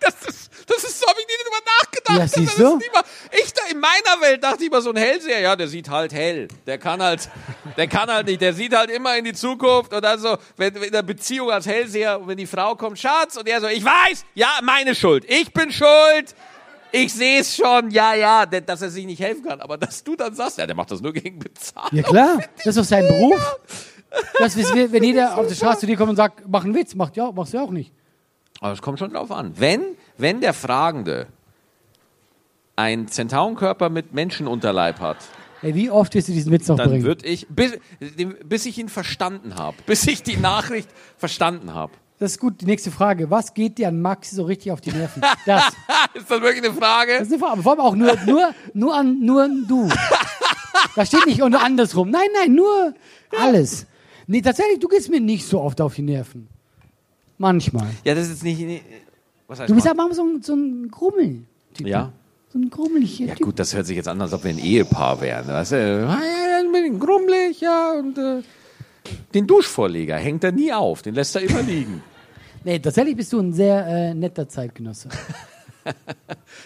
Das ist, das ist so, habe ich nie drüber nachgedacht. Ja, siehst du? mal- Ich da in meiner Welt dachte ich immer so ein Hellseher, ja, der sieht halt hell. Der kann halt, der kann halt nicht, der sieht halt immer in die Zukunft und dann so, wenn wenn in der Beziehung als Hellseher, wenn die Frau kommt, Schatz, und er so, ich weiß, ja, meine Schuld, ich bin schuld. Ich sehe es schon, ja, ja, dass er sich nicht helfen kann. Aber dass du dann sagst, ja, der macht das nur gegen Bezahlung. Ja klar, das ist doch sein Beruf. Das ist, wenn jeder auf der Straße zu dir kommt und sagt, mach einen Witz, macht ja, machst du ja auch nicht. Aber es kommt schon drauf an. Wenn, wenn der Fragende einen Zentaurenkörper mit Menschenunterleib hat, Ey, wie oft wirst du diesen Witz noch dann bringen? würde ich, bis, bis ich ihn verstanden habe, bis ich die Nachricht verstanden habe. Das ist gut. Die nächste Frage. Was geht dir an Max so richtig auf die Nerven? Das, [LAUGHS] Ist das wirklich eine Frage? das ist eine Frage. Aber vor allem auch nur, nur, nur an, nur an du. Da steht nicht und andersrum. Nein, nein, nur alles. Nee, tatsächlich, du gehst mir nicht so oft auf die Nerven. Manchmal. Ja, das ist jetzt nicht. nee, Was heißt Du bist mal? aber so ein, so ein Grummel. Ja. So ein grummeliger Ja, Typ. gut, das hört sich jetzt an, als ob wir ein Ehepaar wären. Weißt du? Ah, ja, dann bin ich grummelig, ja, und äh, den Duschvorleger hängt er nie auf, den lässt er immer liegen. Nee, tatsächlich bist du ein sehr äh, netter Zeitgenosse. [LAUGHS]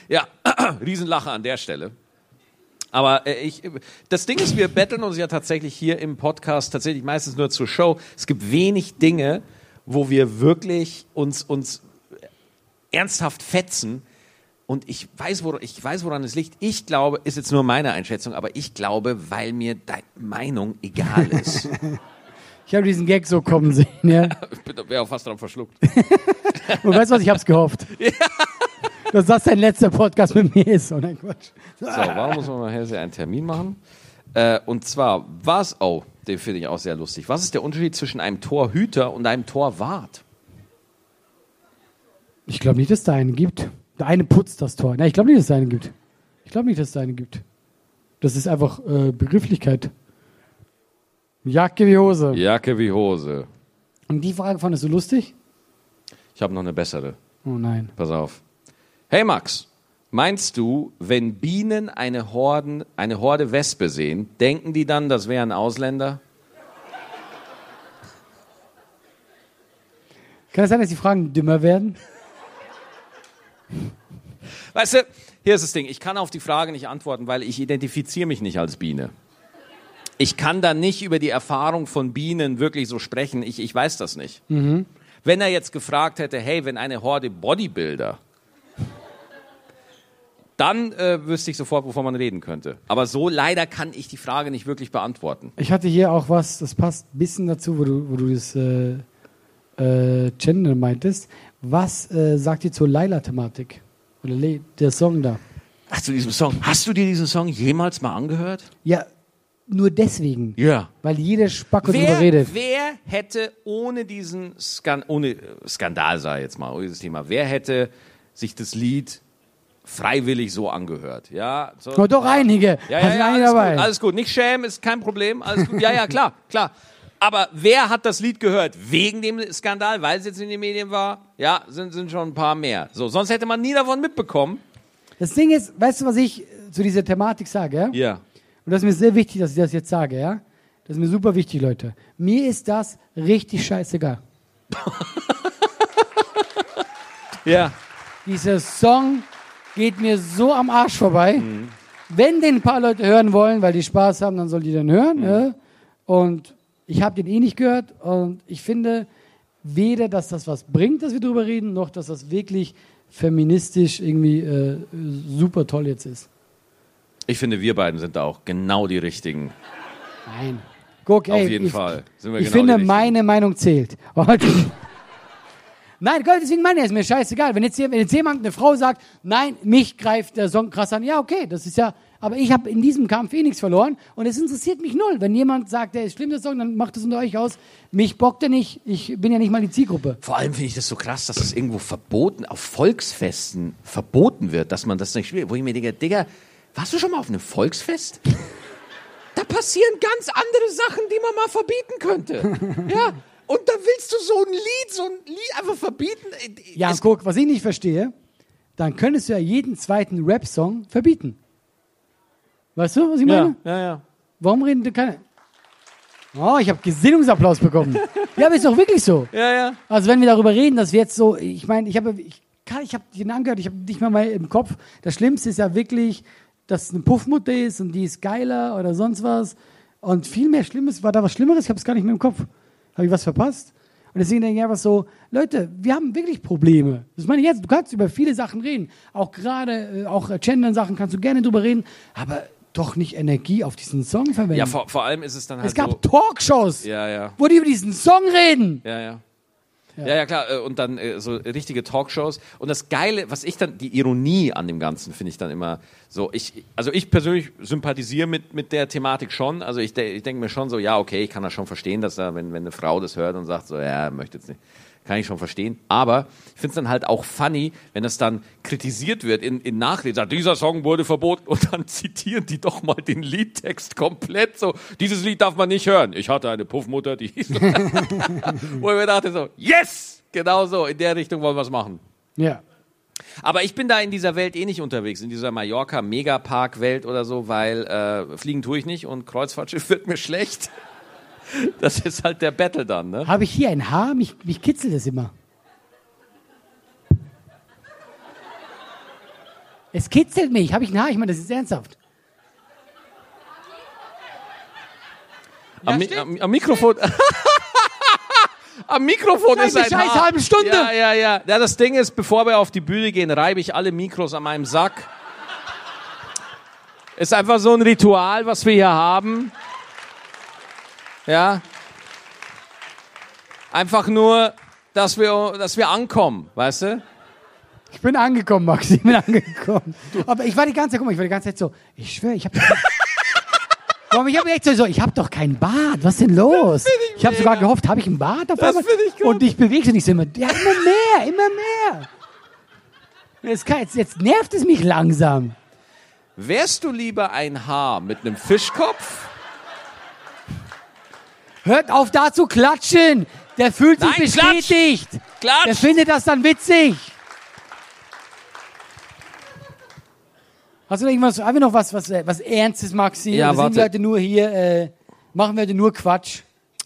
Ja, [CLEARS THROAT] Riesenlache an der Stelle. Aber äh, ich, das Ding ist, wir betteln uns ja tatsächlich hier im Podcast tatsächlich meistens nur zur Show. Es gibt wenig Dinge, wo wir wirklich uns, uns ernsthaft fetzen. Und ich weiß, woran, ich weiß, woran es liegt. Ich glaube, ist jetzt nur meine Einschätzung, aber ich glaube, weil mir deine Meinung egal ist. [LAUGHS] Ich habe diesen Gag so kommen sehen, ja. [LAUGHS] ich wäre auch fast dran verschluckt. [LAUGHS] Und weißt du was, ich hab's gehofft. [LAUGHS] Dass das dein letzter Podcast mit mir ist. Oh nein, Quatsch. So, warum muss man mal Hellseher einen Termin machen? Äh, und zwar, was, oh, den finde ich auch sehr lustig. Was ist der Unterschied zwischen einem Torhüter und einem Torwart? Ich glaube nicht, dass es da einen gibt. Der eine putzt das Tor. Nein, ich glaube nicht, dass es da einen gibt. Ich glaube nicht, dass es da einen gibt. Das ist einfach äh, Begrifflichkeit. Jacke wie Hose. Jacke wie Hose. Und die Frage fandest du lustig? Ich habe noch eine bessere. Oh nein. Pass auf. Hey Max, meinst du, wenn Bienen eine, Horden, eine Horde Wespe sehen, denken die dann, das wären Ausländer? Kann es sein, dass die Fragen dümmer werden? Weißt du, hier ist das Ding, ich kann auf die Frage nicht antworten, weil ich identifiziere mich nicht als Biene. Ich kann da nicht über die Erfahrung von Bienen wirklich so sprechen. Ich, ich weiß das nicht. Wenn er jetzt gefragt hätte, hey, wenn eine Horde Bodybuilder, dann äh, wüsste ich sofort, wovon man reden könnte. Aber so leider kann ich die Frage nicht wirklich beantworten. Ich hatte hier auch was, das passt ein bisschen dazu, wo du, wo du das äh, äh, Gender meintest. Was äh, sagt ihr zur Laila-Thematik? Oder Le der Song da? Ach, zu diesem Song. Hast du dir diesen Song jemals mal angehört? Ja, nur deswegen. Ja. Weil jeder Spacko drüber Wer, redet. wer hätte ohne diesen Skan ohne äh, Skandal, sei jetzt mal, ohne dieses Thema, wer hätte sich das Lied freiwillig so angehört? Ja, so, Oh, doch einige. Ja, ja, ja, alles dabei. gut, alles gut. Nicht schämen, ist kein Problem. Alles gut. Ja, ja, klar, [LAUGHS] klar. Aber wer hat das Lied gehört? Wegen dem Skandal, weil es jetzt in den Medien war? Ja, sind, sind schon ein paar mehr. So, sonst hätte man nie davon mitbekommen. Das Ding ist, weißt du, was ich zu dieser Thematik sage? Ja? Und das ist mir sehr wichtig, dass ich das jetzt sage, ja? Das ist mir super wichtig, Leute. Mir ist das richtig scheißegal. [LAUGHS] Ja. Dieser Song geht mir so am Arsch vorbei. Wenn den ein paar Leute hören wollen, weil die Spaß haben, dann soll die den hören. Ja? Und ich habe den eh nicht gehört. Und ich finde weder, dass das was bringt, dass wir drüber reden, noch dass das wirklich feministisch irgendwie äh, super toll jetzt ist. Ich finde, wir beiden sind da auch genau die richtigen. Nein. Guck, ey, Auf jeden ich, Fall. Sind wir ich genau die finde, Richtigen. meine Meinung zählt. [LAUGHS] Und- nein, Gott, deswegen meine ich, ist mir scheißegal. Wenn jetzt, hier- wenn jetzt jemand, eine Frau sagt, nein, mich greift der Song krass an, ja, okay, das ist ja, aber ich habe in diesem Kampf eh nichts verloren und es interessiert mich null. Wenn jemand sagt, der ist schlimm, der Song, dann macht es unter euch aus. Mich bockt er nicht, ich bin ja nicht mal die Zielgruppe. Vor allem finde ich das so krass, dass es irgendwo verboten, auf Volksfesten verboten wird, dass man das nicht spielt. Wo ich mir denke, Digga, warst du schon mal auf einem Volksfest? Da passieren ganz andere Sachen, die man mal verbieten könnte. [LAUGHS] Ja, und da willst du so ein Lied, so ein Lied einfach verbieten. Ja, Es- guck, was ich nicht verstehe, dann könntest du ja jeden zweiten Rap-Song verbieten. Weißt du, was ich meine? ja, ja, ja. Warum reden denn keine? Oh, ich habe Gesinnungsapplaus bekommen. [LAUGHS] ja, aber ist doch wirklich so. Ja, ja. Also wenn wir darüber reden, dass wir jetzt so, ich meine, ich habe, ich ich habe den angehört, ich habe nicht mal mal im Kopf. Das Schlimmste ist ja wirklich, dass es eine Puffmutter ist und die ist geiler oder sonst was. Und viel mehr Schlimmes, war da was Schlimmeres? Ich habe es gar nicht mehr im Kopf. Habe ich was verpasst? Und deswegen denke ich einfach so, Leute, wir haben wirklich Probleme. Das meine ich jetzt, du kannst über viele Sachen reden. Auch gerade, äh, auch Gendern-Sachen kannst du gerne drüber reden, aber doch nicht Energie auf diesen Song verwenden. Ja, vor, vor allem ist es dann halt es gab so. Talkshows, Ja, ja. wo die über diesen Song reden. Ja, ja. Ja, ja, klar. äh, Und dann äh, so richtige Talkshows. Und das Geile, was ich dann, die Ironie an dem Ganzen finde ich dann immer so, ich, also ich persönlich sympathisiere mit, mit der Thematik schon. Also ich, ich denke mir schon so, ja, okay, ich kann das schon verstehen, dass da, wenn, wenn eine Frau das hört und sagt so, ja, möchte jetzt nicht. Kann ich schon verstehen. Aber ich finde es dann halt auch funny, wenn das dann kritisiert wird in, in. Sagt, dieser Song wurde verboten und dann [LAUGHS] zitieren die doch mal den Liedtext komplett so. Dieses Lied darf man nicht hören. Ich hatte eine Puffmutter, die hieß. [LAUGHS] Wo ich mir dachte so, yes! Genau so, in der Richtung wollen wir es machen. Ja. Aber ich bin da in dieser Welt eh nicht unterwegs, in dieser Mallorca-Megapark-Welt oder so, weil äh, fliegen tue ich nicht und Kreuzfahrtschiff [LAUGHS] wird mir schlecht. [LAUGHS] Das ist halt der Battle dann, ne? Habe ich hier ein Haar? Mich, mich kitzelt es immer. Es kitzelt mich. Habe ich ein Haar? Ich meine, das ist ernsthaft. Am, Mi am, [LAUGHS] am Mikrofon. am Mikrofon ist eine ein scheiß Haar. halben Stunde. Ja, ja, ja, ja. Das Ding ist, bevor wir auf die Bühne gehen, reibe ich alle Mikros an meinem Sack. Ist einfach so ein Ritual, was wir hier haben. Ja. Einfach nur, dass wir, dass wir ankommen, weißt du? Ich bin angekommen, Max. Ich bin angekommen. Aber ich war die ganze Zeit, guck mal, ich war die ganze Zeit so, ich schwöre, ich habe Warum, [LAUGHS] ich habe echt so, ich habe doch kein Bart. Was ist denn los? ich Ich, habe sogar gehofft, habe ich ein Bart auf einmal? ich. Und ich bewege mich so immer, ja, immer mehr, immer mehr. Jetzt, kann, jetzt, jetzt nervt es mich langsam. Wärst du lieber ein Haar mit einem Fischkopf? Hört auf da zu klatschen. Der fühlt sich Nein, klatsch! bestätigt. Klatsch! Der findet das dann witzig. Hast du noch irgendwas, haben wir noch was, was, äh, was Ernstes, Maxi? Ja, Oder sind wir warte. heute nur hier, äh, machen wir heute nur Quatsch?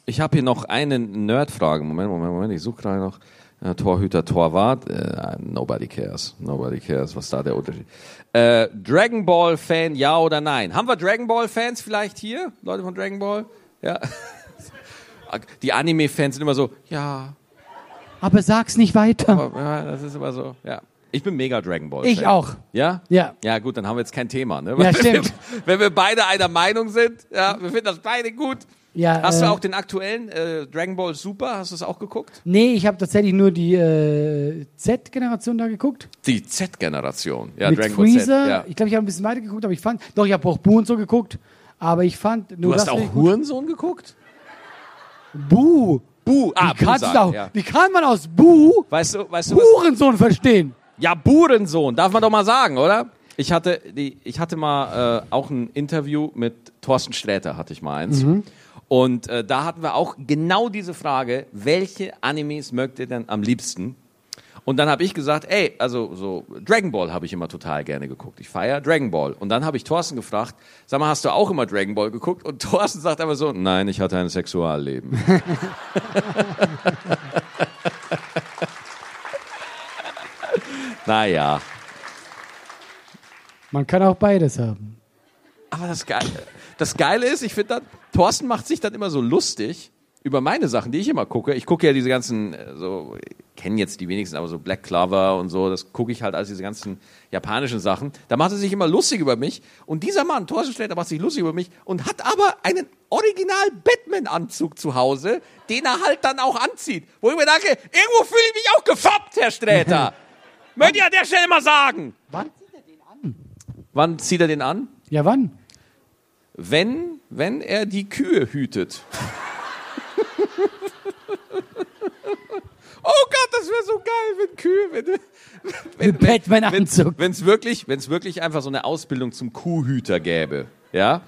Ich habe hier noch eine Nerdfrage. Moment, Moment, Moment. Ich suche gerade noch. Äh, Torhüter, Torwart. Äh, nobody cares. Nobody cares. Was ist da der Unterschied? Äh, Dragon Ball Fan, ja oder nein? Haben wir Dragon Ball Fans vielleicht hier? Leute von Dragon Ball? Ja. [LAUGHS] Die Anime-Fans sind immer so, ja, Aber sag's nicht weiter. aber, ja, das ist immer so, ja. Ich bin mega Dragon Ball. Ich Fan. auch. Ja? Ja. Ja, gut, dann haben wir jetzt kein Thema, ne? Ja, Wenn stimmt. Wir, [LAUGHS] wenn wir beide einer Meinung sind, ja, wir finden das beide gut. Ja, Hast äh, du auch den aktuellen äh, Dragon Ball Super? Hast du es auch geguckt? Nee, ich habe tatsächlich nur die äh, Z-Generation da geguckt. Die Z-Generation. Ja, mit Dragon Ball Z. Freezer. Ja. Ich glaube, ich habe ein bisschen weiter geguckt, aber ich fand, doch, ich habe auch Boo und so geguckt. Aber ich fand nur Du hast auch ich. Hurensohn geguckt? Boo. Bu, ah, Wie, kannst Busan, da, ja. wie kann man aus Boo Weißt du, weißt du was? Hurensohn verstehen? Ja, Burensohn, darf man doch mal sagen, oder? Ich hatte, die, ich hatte mal äh, auch ein Interview mit Thorsten Sträter, hatte ich mal eins. Und äh, da hatten wir auch genau diese Frage, welche Animes mögt ihr denn am liebsten? Und dann habe ich gesagt, ey, also so Dragon Ball habe ich immer total gerne geguckt. Ich feiere Dragon Ball. Und dann habe ich Thorsten gefragt, sag mal, hast du auch immer Dragon Ball geguckt? Und Thorsten sagt einfach so, nein, ich hatte ein Sexualleben. [LAUGHS] naja. Man kann auch beides haben. Aber das Geile, das Geile ist, ich finde dann, Thorsten macht sich dann immer so lustig über meine Sachen, die ich immer gucke. Ich gucke ja diese ganzen, äh, so, kennen jetzt die wenigsten, aber so Black Clover und so, das gucke ich halt als diese ganzen japanischen Sachen. Da macht er sich immer lustig über mich. Und dieser Mann, Thorsten Sträter, macht sich lustig über mich und hat aber einen original Batman-Anzug zu Hause, den er halt dann auch anzieht. Wo ich mir denke, irgendwo fühle ich mich auch gefoppt, Herr Sträter. [LAUGHS] Möchte ich an der Stelle mal sagen. Wann zieht er den an? Wann zieht er den an? Ja, wann? wenn, wenn er die Kühe hütet. Oh Gott, das wäre so geil, wenn Kühe, wenn, wenn, Mit Batman-Anzug. wenn es wirklich, wenn wirklich einfach so eine Ausbildung zum Kuhhüter gäbe, ja,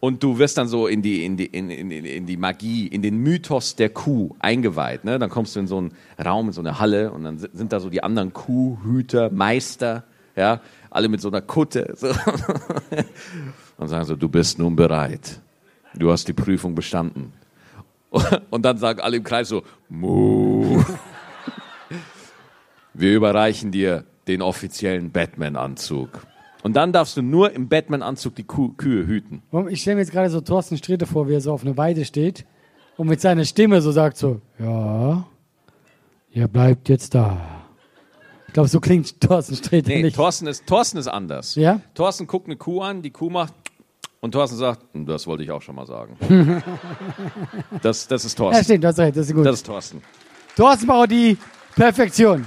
und du wirst dann so in die, in die, in, in, in die Magie, in den Mythos der Kuh eingeweiht, ne? Dann kommst du in so einen Raum, in so eine Halle und dann sind sind da so die anderen Kuhhüter, Meister, ja, alle mit so einer Kutte, so. [LAUGHS] und sagen so, du bist nun bereit. Du hast die Prüfung bestanden. Und dann sagen alle im Kreis so, Mu. Wir überreichen dir den offiziellen Batman-Anzug. Und dann darfst du nur im Batman-Anzug die Kuh Kühe hüten. Ich stelle mir jetzt gerade so Thorsten Sträter vor, wie er so auf einer Weide steht und mit seiner Stimme so sagt so, ja, ihr bleibt jetzt da. Ich glaube, so klingt Thorsten Sträter Nee, nicht. Thorsten ist, Thorsten ist anders. Ja? Thorsten guckt eine Kuh an, die Kuh macht und Thorsten sagt, "Hm, das wollte ich auch schon mal sagen. [LAUGHS] das, das ist Ja, Thorsten. stimmt, du hast recht, das ist gut. Das ist Thorsten. Thorsten braucht die Perfektion.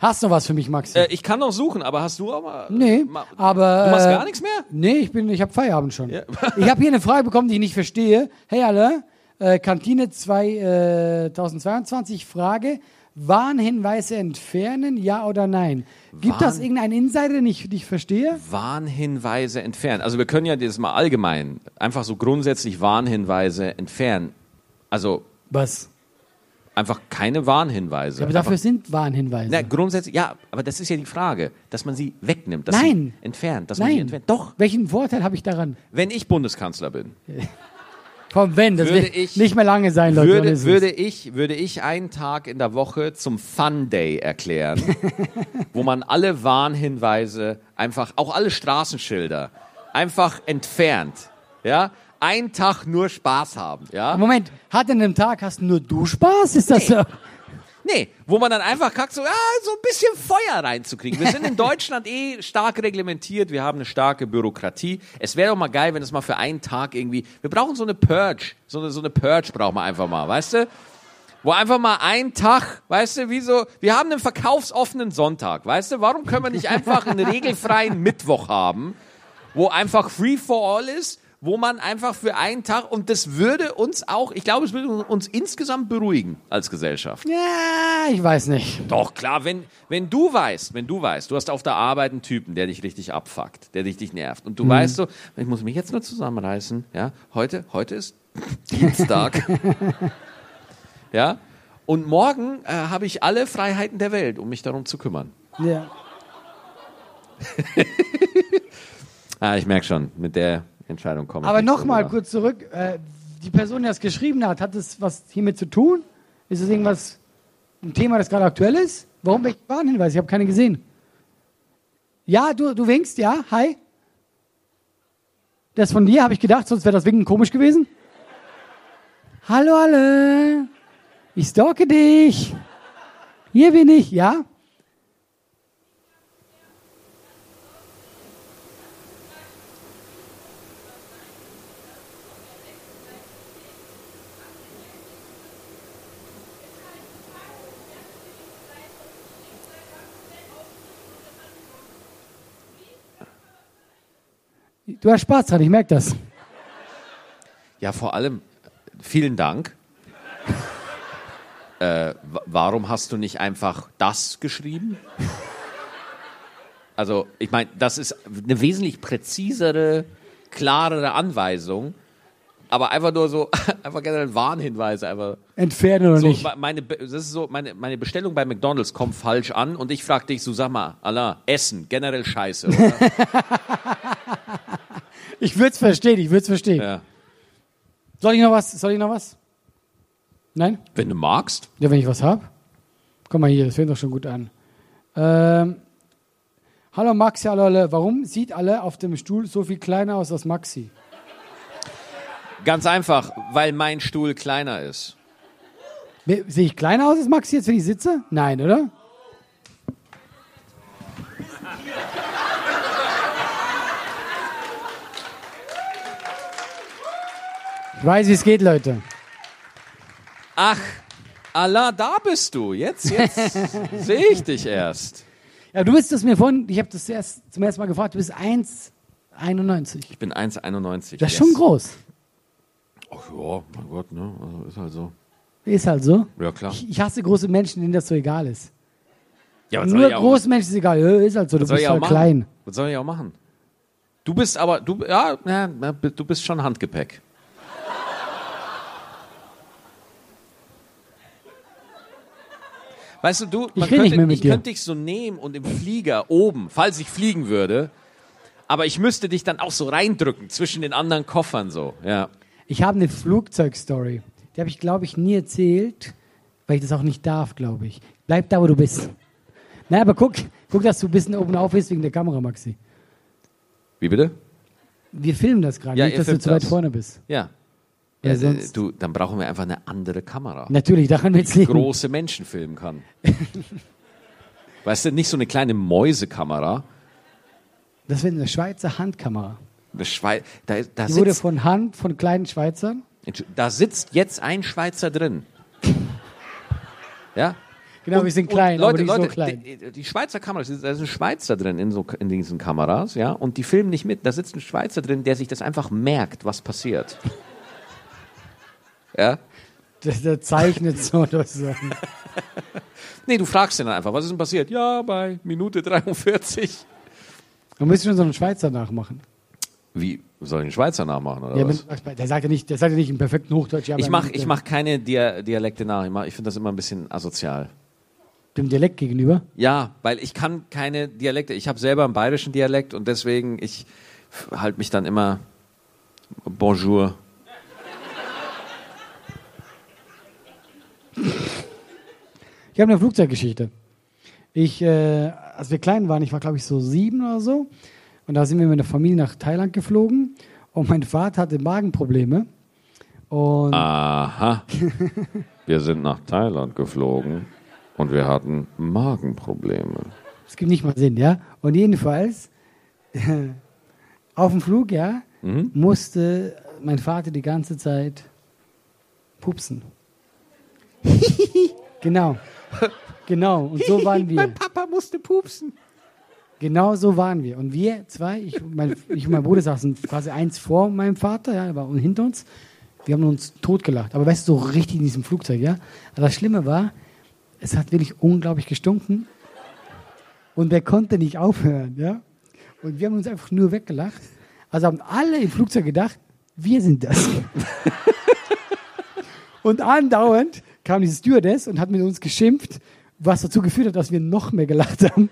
Hast du noch was für mich, Maxi? Äh, ich kann noch suchen, aber hast du auch mal... nee, mal aber... du machst äh, gar nichts mehr? Nee, ich, bin, ich habe Feierabend schon. Ja. ich habe hier eine Frage bekommen, die ich nicht verstehe. Hey alle, äh, Kantine 2022, Frage, Warnhinweise entfernen, ja oder nein? Gibt das Warn- irgendeinen Insider, den ich, den ich verstehe? Warnhinweise entfernen. Also wir können ja das mal allgemein, einfach so grundsätzlich Warnhinweise entfernen. Also Was? einfach keine Warnhinweise. Ja, aber dafür einfach, sind Warnhinweise. na, grundsätzlich, ja, aber das ist ja die Frage, dass man sie wegnimmt, dass Nein. sie entfernt, dass man sie Nein. entfernt. Doch, Welchen Vorteil habe ich daran? wenn ich Bundeskanzler bin, [LAUGHS] Komm, wenn, das Würde wird ich- nicht mehr lange sein, Leute. würde, würde, ich, würde ich einen Tag in der Woche zum Fun Day erklären, [LAUGHS] wo man alle Warnhinweise einfach, auch alle Straßenschilder, einfach entfernt. Ja? Ein Tag nur Spaß haben. Ja? Moment, hat an einem Tag hast nur du Spaß? Ist das so? Nee, wo man dann einfach kackt, so, ja, so ein bisschen Feuer reinzukriegen. Wir sind in [LAUGHS] Deutschland eh stark reglementiert, wir haben eine starke Bürokratie. Es wäre doch mal geil, wenn es mal für einen Tag irgendwie, wir brauchen so eine Purge, so eine, so eine Purge brauchen wir einfach mal, weißt du? Wo einfach mal ein Tag, weißt du, wie so, wir haben einen verkaufsoffenen Sonntag, weißt du? Warum können wir nicht einfach einen [LAUGHS] regelfreien Mittwoch haben, wo einfach free for all ist, wo man einfach für einen Tag, und das würde uns auch, ich glaube, es würde uns insgesamt beruhigen als Gesellschaft. Ja, ich weiß nicht. Doch, klar, wenn, wenn du weißt, wenn du weißt, du hast auf der Arbeit einen Typen, der dich richtig abfuckt, der dich, dich nervt, und du Mhm. weißt so, ich muss mich jetzt nur zusammenreißen, ja, heute, heute ist [LAUGHS] Dienstag, [LAUGHS] ja, und morgen äh, habe ich alle Freiheiten der Welt, um mich darum zu kümmern. Ja. [LAUGHS] Ah, ich merke schon, mit der Entscheidung komme ich Aber nochmal kurz zurück. Äh, die Person, die das geschrieben hat, hat es was hiermit zu tun? Ist es irgendwas, ein Thema, das gerade aktuell ist? Warum welche Warnhinweise? Ich habe keine gesehen. Ja, du, du winkst, ja? Hi? Das von dir, habe ich gedacht, sonst wäre das Winken komisch gewesen. Hallo alle, ich stalke dich. Hier bin ich, ja? Du hast Spaß dran, ich merke das. Ja, vor allem, vielen Dank. [LAUGHS] äh, wa- warum hast du nicht einfach das geschrieben? Also, ich meine, das ist eine wesentlich präzisere, klarere Anweisung. Aber einfach nur so, [LAUGHS] einfach generell Warnhinweise. Einfach Entfernen oder so, nicht? me- meine, das ist so, meine, meine Bestellung bei McDonalds kommt falsch an und ich frage dich so, sag mal, Allah, Essen, generell scheiße, oder? [LAUGHS] Ich würde es verstehen, ich würde es verstehen. ja. Soll ich noch was? Soll ich noch was? Nein? Wenn du magst. Ja, wenn ich was habe. Komm mal hier, das fängt doch schon gut an. Ähm, hallo Maxi, hallo alle. Warum sieht alle auf dem Stuhl so viel kleiner aus als Maxi? Ganz einfach, weil mein Stuhl kleiner ist. Sehe ich kleiner aus als Maxi jetzt, wenn ich sitze? Nein, oder? Ich weiß, wie es geht, Leute. Ach, Allah, da bist du. Jetzt, jetzt [LAUGHS] sehe ich dich erst. Ja, du bist es mir vorhin, ich habe das erst zum ersten Mal gefragt, du bist 1,91. Ich bin 1,91. Das ist schon groß. Ach ja, mein Gott, ne? Also ist halt so. Ist halt so. Ja, klar. Ich, ich hasse große Menschen, denen das so egal ist. Ja, was Nur große Menschen ist egal. Ja, ist halt so, du was bist halt klein. Was soll ich auch machen? Du bist aber, du, ja, ja, du bist schon Handgepäck. Weißt du, du, man nicht könnte, mehr mit ich dir. könnte dich so nehmen und im Flieger oben, falls ich fliegen würde, aber ich müsste dich dann auch so reindrücken zwischen den anderen Koffern so. Ja. Ich habe eine Flugzeugstory. Die habe ich, glaube ich, nie erzählt, weil ich das auch nicht darf, glaube ich. Bleib da, wo du bist. Na, aber guck, guck, dass du ein bisschen oben auf bist wegen der Kamera, Maxi. Wie bitte? Wir filmen das gerade, Ja, nicht, dass du zu weit das. vorne bist. Ja. Ja, du, dann brauchen wir einfach eine andere Kamera. Natürlich, daran wird es liegen. große Menschen filmen kann. [LAUGHS] weißt du, nicht so eine kleine Mäusekamera. Das wird eine Schweizer Handkamera. Eine Schwei da, da, Die wurde von Hand von kleinen Schweizern. Da sitzt jetzt ein Schweizer drin. Ja? Genau, wir sind klein, Leute, Leute, so klein. Die, die Schweizer Kamera, da ist ein Schweizer drin in, so, in diesen Kameras, ja, und die filmen nicht mit. Da sitzt ein Schweizer drin, der sich das einfach merkt, was passiert. Ja? Der, der zeichnet so. [LAUGHS] So. Nee, du fragst ihn dann einfach, was ist denn passiert? Ja, bei Minute 43. Du musst schon so einen Schweizer nachmachen. Wie soll ich einen Schweizer nachmachen oder Ja, was? der sagt ja nicht, der sagt ja nicht im perfekten Hochdeutsch. Ja, Ich mache ich mach keine Dia Dialekte nach. Ich, mach- ich finde das immer ein bisschen asozial. dem Dialekt gegenüber. Ja, weil ich kann keine Dialekte. Ich habe selber einen bayerischen Dialekt und deswegen ich halte mich dann immer Bonjour. Ich habe eine Flugzeuggeschichte. Ich, äh, als wir klein waren, ich war glaube ich so sieben oder so, und da sind wir mit der Familie nach Thailand geflogen und mein Vater hatte Magenprobleme. Und Aha. Wir sind nach Thailand geflogen und wir hatten Magenprobleme. es gibt nicht mal Sinn, ja. Und jedenfalls [LAUGHS] auf dem Flug, ja, Mhm. musste mein Vater die ganze Zeit pupsen. [LAUGHS] genau. Genau. Und so waren wir. Papa musste pupsen. Genau so waren wir. Und wir zwei, ich, mein, ich und mein Bruder saßen quasi eins vor meinem Vater, ja, er war hinter uns. Wir haben uns totgelacht. Aber weißt du, so richtig in diesem Flugzeug, ja. Aber das Schlimme war, es hat wirklich unglaublich gestunken. Und der konnte nicht aufhören, ja. Und wir haben uns einfach nur weggelacht. Also haben alle im Flugzeug gedacht, wir sind das. [LAUGHS] und andauernd kam diese Stewardess und hat mit uns geschimpft, was dazu geführt hat, dass wir noch mehr gelacht haben.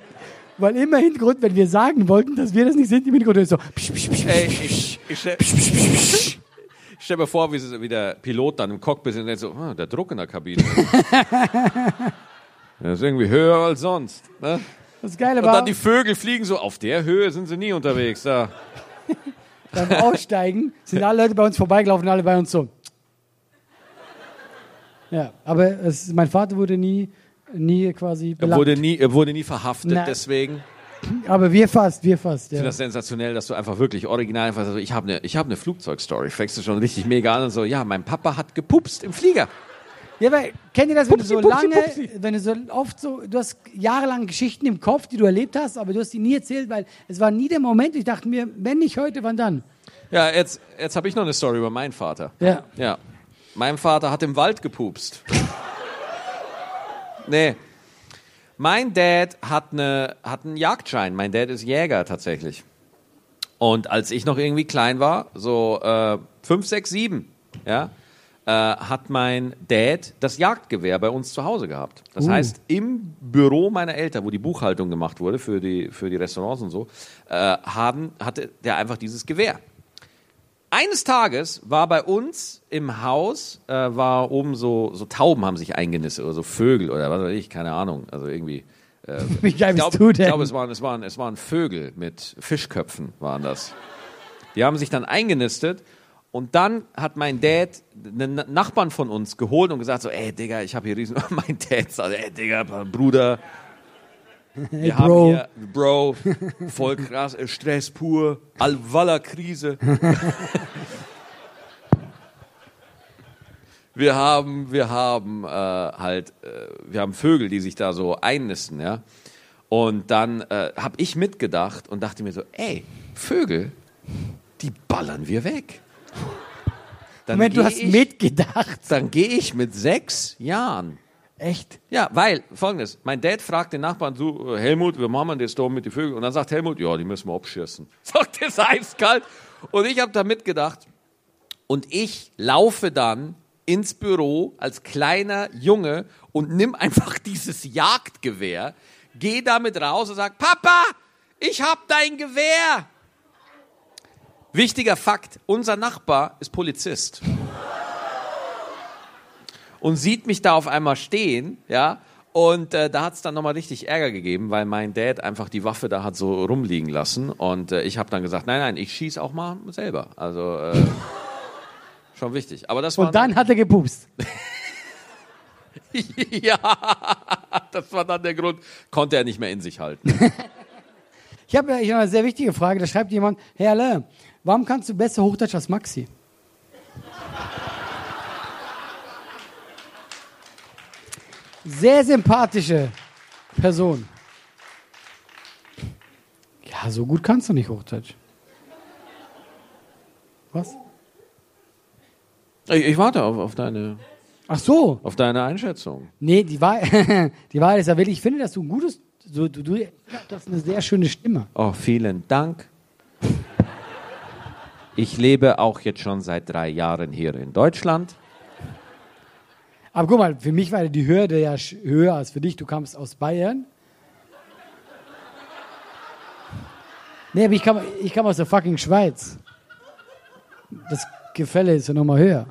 Weil im Hintergrund, wenn wir sagen wollten, dass wir das nicht sind, im Hintergrund ist so. Psch, psch, psch, Ey, ich, ich, stell, ich stell mir vor, wie, sie- wie der Pilot dann im Cockpit ist und denkt so, ah, der Druck in der Kabine. [LAUGHS] Der ist irgendwie höher als sonst. Ne? Das Geile Und war, dann die Vögel fliegen so, auf der Höhe sind sie nie unterwegs. Da. [LAUGHS] beim Aussteigen sind alle Leute bei uns vorbeigelaufen, alle bei uns so. Ja, aber es, mein Vater wurde nie, nie quasi Er wurde nie, er wurde nie verhaftet, Na. deswegen. aber wir fast, wir fast. Ich Ja. finde das sensationell, dass du einfach wirklich original einfach so, ich habe eine ich hab ne Flugzeugstory. Fängst du schon richtig mega an und so, ja, mein Papa hat gepupst im Flieger. Ja, weil, kennt ihr das, wenn Pupsi, du so Pupsi, lange, Pupsi. wenn du so oft so, du hast jahrelang Geschichten im Kopf, die du erlebt hast, aber du hast die nie erzählt, weil es war nie der Moment, ich dachte mir, wenn nicht heute, wann dann? Ja, jetzt, jetzt habe ich noch eine Story über meinen Vater. Ja. Ja. Mein Vater hat im Wald gepupst. nee. Mein Dad hat, eine, hat einen Jagdschein. Mein Dad ist Jäger tatsächlich. Und als ich noch irgendwie klein war, so äh, fünf, sechs, sieben, ja, äh, hat mein Dad das Jagdgewehr bei uns zu Hause gehabt. Das Uh. heißt, im Büro meiner Eltern, wo die Buchhaltung gemacht wurde für die, für die Restaurants und so, äh, haben, hatte der einfach dieses Gewehr. Eines Tages war bei uns im Haus, äh, war oben so, so Tauben haben sich eingenistet oder so Vögel oder was weiß ich, keine Ahnung. Also irgendwie. Äh, [LAUGHS] Wie geil ich glaube, glaube, es waren, es, waren, es waren Vögel mit Fischköpfen, waren das. Die haben sich dann eingenistet und dann hat mein Dad einen Nachbarn von uns geholt und gesagt so, ey Digga, ich habe hier riesen... [LAUGHS] Mein Dad sagt, ey Digga, Bruder, wir Hey, haben Bro. hier, [LAUGHS] Bro, voll krass, äh, Stress pur, Alwala-Krise. [LAUGHS] wir haben, wir haben äh, halt, äh, wir haben Vögel, die sich da so einnisten, ja. Und dann äh, habe ich mitgedacht und dachte mir so, ey, Vögel, die ballern wir weg. Dann Moment, du hast ich, mitgedacht. Dann gehe ich mit sechs Jahren Echt? ja, weil, folgendes, mein Dad fragt den Nachbarn, du, äh, Helmut, wie machen wir das da mit den Vögeln? Und dann sagt Helmut, ja, die müssen wir abschießen. [LAUGHS] Sagt ist eiskalt. Und ich habe da mitgedacht. Und ich laufe dann ins Büro als kleiner Junge und nimm einfach [LAUGHS] dieses Jagdgewehr, geh damit raus und sag, Papa, ich hab dein Gewehr. Wichtiger Fakt, unser Nachbar ist Polizist und sieht mich da auf einmal stehen, ja. Und äh, da hat es dann nochmal richtig Ärger gegeben, weil mein Dad einfach die Waffe da hat so rumliegen lassen. Und äh, ich habe dann gesagt, nein, nein, ich schieße auch mal selber. Also äh, schon wichtig. Aber das war Und dann hat er gepupst. [LAUGHS] ja, das war dann der Grund. Konnte er nicht mehr in sich halten. [LAUGHS] Ich habe ich hab eine sehr wichtige Frage, da schreibt jemand, Herr Alle, warum kannst du besser Hochdeutsch als Maxi? Sehr sympathische Person. Ja, so gut kannst du nicht Hochdeutsch. Was? Ich, ich warte auf, auf, deine, Ach so. auf deine Einschätzung. Nee, die Wahrheit, [LAUGHS] die Wahrheit ist ja wirklich, ich finde, dass du ein gutes, du, du, du das ist eine sehr schöne Stimme. Oh, vielen Dank. Ich lebe auch jetzt schon seit drei Jahren hier in Deutschland. Aber guck mal, für mich war die Hürde ja höher als für dich. Du kamst aus Bayern. Nee, aber ich kam, ich kam aus der fucking Schweiz. Das Gefälle ist ja nochmal höher.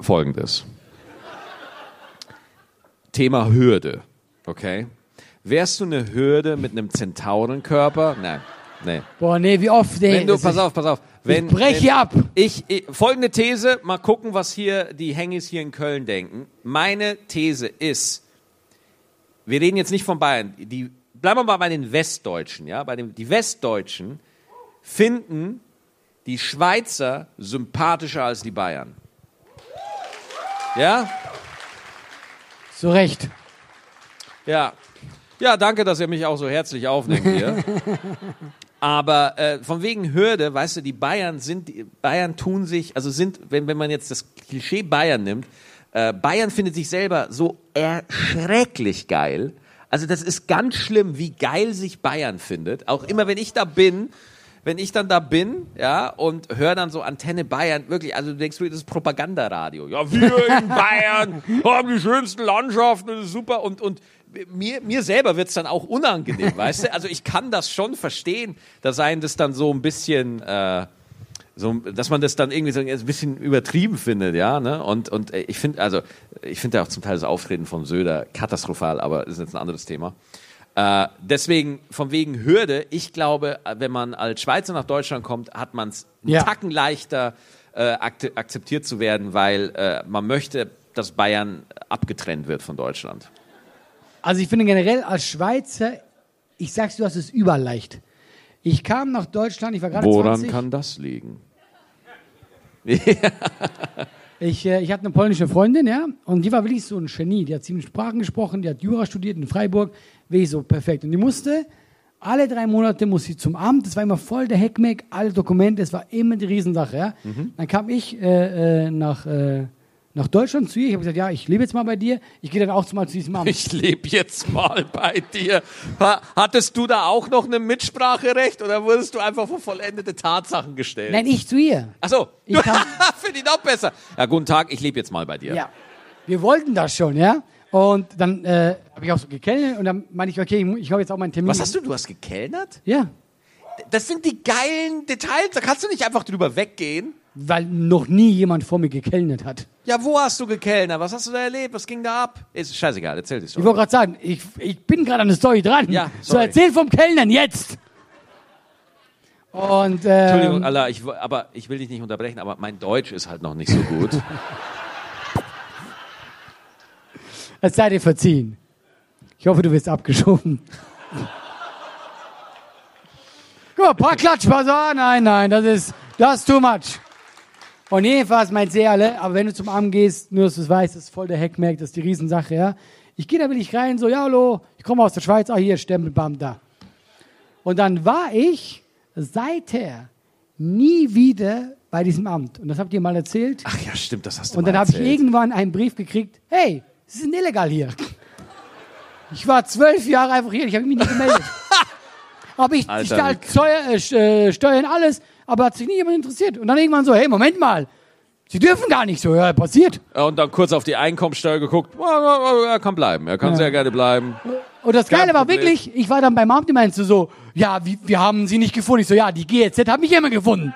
Folgendes. Thema Hürde, okay? Wärst du eine Hürde mit einem Zentaurenkörper? Nein, nee. Boah, nee, wie oft, ey. Wenn du, pass auf, pass auf. Wenn, ich brech wenn, hier ab. Ich, ich, folgende These, mal gucken, was hier die Hengis hier in Köln denken. Meine These ist, wir reden jetzt nicht von Bayern, die, bleiben wir mal bei den Westdeutschen, ja, bei den, die Westdeutschen finden die Schweizer sympathischer als die Bayern. Ja? Zu Recht. Ja. Ja, danke, dass ihr mich auch so herzlich aufnehmt hier. [LAUGHS] Aber äh, von wegen Hürde, weißt du, die Bayern sind, die Bayern tun sich, also sind, wenn, wenn man jetzt das Klischee Bayern nimmt, äh, Bayern findet sich selber so erschrecklich geil. Also das ist ganz schlimm, wie geil sich Bayern findet. Auch immer, wenn ich da bin, wenn ich dann da bin, ja, und höre dann so Antenne Bayern, wirklich, also du denkst du, das ist Propagandaradio. Ja, wir in [LAUGHS] Bayern haben die schönsten Landschaften, das ist super. Und, und mir, mir selber wird's dann auch unangenehm, [LAUGHS] weißt du? Also ich kann das schon verstehen, dass einen das dann so ein bisschen... Äh, so, dass man das dann irgendwie so ein bisschen übertrieben findet, ja, ne? Und, und äh, ich finde, also, ich finde ja auch zum Teil das Auftreten von Söder katastrophal, aber das ist jetzt ein anderes Thema. Äh, deswegen, von wegen Hürde, ich glaube, wenn man als Schweizer nach Deutschland kommt, hat man es einen Ja. Tacken leichter, äh, ak akzeptiert zu werden, weil äh, man möchte, dass Bayern abgetrennt wird von Deutschland. Also ich finde generell als Schweizer, ich sag's, du hast es überall leicht. Ich kam nach Deutschland, ich war gerade 20. das liegen? [LAUGHS] Ich, äh, ich hatte eine polnische Freundin, ja, und die war wirklich so ein Genie. Die hat sieben Sprachen gesprochen, die hat Jura studiert in Freiburg, wirklich so perfekt. Und die musste, alle drei Monate muss sie zum Amt, das war immer voll der Heckmeck, alle Dokumente, es war immer die Riesensache, ja. Dann kam ich äh, äh, nach, äh, nach Deutschland zu ihr, ich habe gesagt, ja, ich lebe jetzt mal bei dir, ich gehe dann auch mal zu diesem Amt. Ich lebe jetzt mal bei dir. Ha- Hattest du da auch noch ein Mitspracherecht oder wurdest du einfach vor vollendete Tatsachen gestellt? Nein, ich zu ihr. Achso, Ich kann- [LAUGHS] finde ich noch besser. Ja, guten Tag, ich lebe jetzt mal bei dir. Ja. Wir wollten das schon, ja. Und dann äh, habe ich auch so gekellnet und dann meinte ich, okay, ich, ich habe jetzt auch meinen Termin. Was hast du? Du hast gekellnert? Ja, Das sind die geilen Details. Da kannst du nicht einfach drüber weggehen. weil noch nie jemand vor mir gekellnet hat. Ja, wo hast du gekellnert? Was hast du da erlebt? Was ging da ab? Ist scheißegal, erzähl die Ich Story. wollte gerade sagen, ich, ich bin gerade an der Story dran. Ja, so sorry. erzähl vom Kellnern jetzt. Und ähm, Entschuldigung, Allah, ich, aber ich will dich nicht unterbrechen, aber mein Deutsch ist halt noch nicht so gut. [LAUGHS] es sei dir verziehen. Ich hoffe, du wirst abgeschoben. [LAUGHS] Mal, ein paar Klatschpass. Ah, nein, nein, das ist, das ist too much. Und jedenfalls meint sie alle, aber wenn du zum Amt gehst, nur dass du es weißt, das ist voll der Heckmerk, das ist die Riesensache, ja. Ich gehe da will ich rein, so, ja, hallo, ich komme aus der Schweiz, ah, hier, Stempelbam da. Und dann war ich seither nie wieder bei diesem Amt. Und das habt ihr mal erzählt. Ach ja, stimmt, das hast du Und dann habe ich irgendwann einen Brief gekriegt, hey, es ist illegal hier. Ich war zwölf Jahre einfach hier, ich habe mich nicht gemeldet. Aber ich, ich zahle Steuer, äh, äh, Steuern, alles, aber hat sich nie jemand interessiert. Und dann irgendwann so, hey, Moment mal, Sie dürfen gar nicht so, ja, passiert. Und dann kurz auf die Einkommensteuer geguckt. Er kann bleiben, er kann Ja. sehr gerne bleiben. Und das Kein Geile war Problem. wirklich, ich war dann beim Amt, die meinten so, ja, wie, wir haben sie nicht gefunden. Ich so, ja, die GEZ hat mich immer gefunden.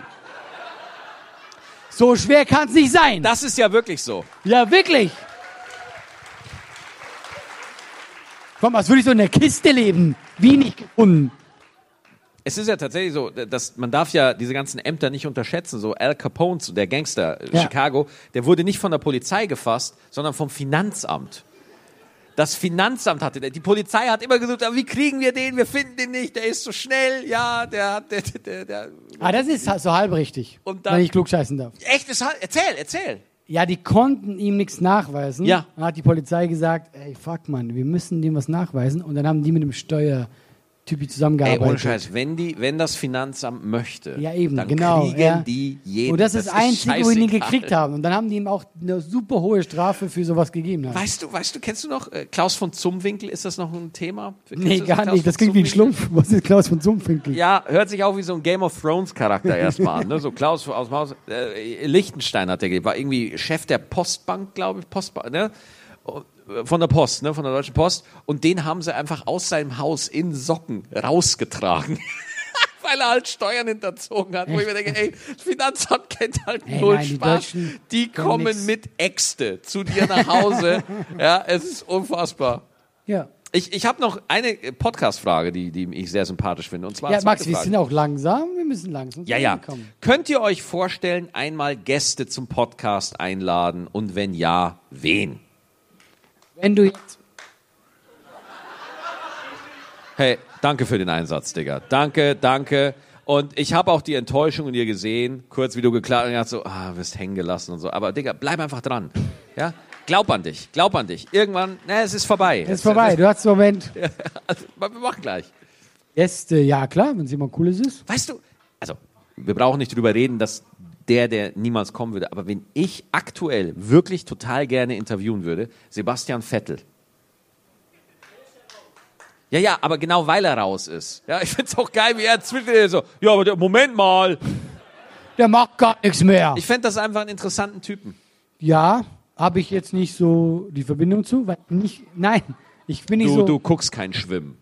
So schwer kann es nicht sein. Das ist ja wirklich so. Ja, wirklich. Komm, als würde ich so in der Kiste leben. Wie nicht gefunden. Es ist ja tatsächlich so, dass man darf ja diese ganzen Ämter nicht unterschätzen. So Al Capone, der Gangster in Ja. Chicago, der wurde nicht von der Polizei gefasst, sondern vom Finanzamt. Das Finanzamt hatte, der- die Polizei hat immer gesagt, "Ah, wie kriegen wir den? Wir finden den nicht, der ist so schnell, ja, der hat, der, der, der, Ah, das ist so halb richtig. Und dann- wenn ich klugscheißen darf. echt, das, hat- erzähl, erzähl. Ja, die konnten ihm nichts nachweisen. Ja. Dann hat die Polizei gesagt, ey, fuck, Mann, wir müssen dem was nachweisen. Und dann haben die mit dem Steuertypi Ey, zusammengearbeitet. ohne Scheiß, wenn die, wenn das Finanzamt möchte, Ja, eben, dann genau. kriegen ja. die jeden. Und das ist das Einzige, wo die ihn gekriegt haben. Und dann haben die ihm auch eine super hohe Strafe für sowas gegeben. Haben. Weißt du, weißt du, kennst du noch äh, Klaus von Zumwinkel? Ist das noch ein Thema? Kennst nee, gar Klaus nicht. Das klingt wie ein Zumwinkel? Schlumpf. Was ist Klaus von Sumpfinkel? Ja, hört sich auch wie so ein Game of Thrones Charakter erstmal an. Ne? So Klaus aus dem Haus. Äh, Lichtenstein hat der gegeben, war irgendwie Chef der Postbank, glaube ich, Postbank, ne? Von der Post, ne? Von der Deutschen Post. Und den haben sie einfach aus seinem Haus in Socken rausgetragen. [LAUGHS] Weil er halt Steuern hinterzogen hat. Wo ich mir denke, ey, das Finanzamt kennt halt Ey, null nein, die Spaß. Die können kommen nix. mit Äxte zu dir nach Hause. [LAUGHS] ja, es ist unfassbar. Ja. Ich, ich habe noch eine Podcast-Frage, die, die ich sehr sympathisch finde. Und zwar Ja, Max, wir Frage. sind auch langsam. Wir müssen langsam Ja, ja. kommen. Könnt ihr euch vorstellen, einmal Gäste zum Podcast einladen? Und wenn ja, wen? Wenn du jetzt Hey, danke für den Einsatz, Digga. Danke, danke. Und ich habe auch die Enttäuschung in dir gesehen, kurz wie du geklagt hast, so, ah, wirst hängen gelassen und so. Aber Digga, bleib einfach dran. Ja? glaub an dich, glaub an dich. Irgendwann, na, es ist vorbei. Ist vorbei. Du hast einen Moment. [LAUGHS] Also, wir machen gleich. Gäste, ja klar, wenn es jemand Cooles ist. Weißt du, also, wir brauchen nicht drüber reden, dass der, der niemals kommen würde, aber wenn ich aktuell wirklich total gerne interviewen würde, Sebastian Vettel. Ja, ja, aber genau weil er raus ist. Ja, ich find's auch geil, wie er zwischen so, ja, aber der, Moment mal. Der macht gar nichts mehr. Ich fände das einfach einen interessanten Typen. ja, habe ich jetzt nicht so die Verbindung zu, weil nicht, nein, ich bin nicht Du, so. du guckst kein Schwimmen.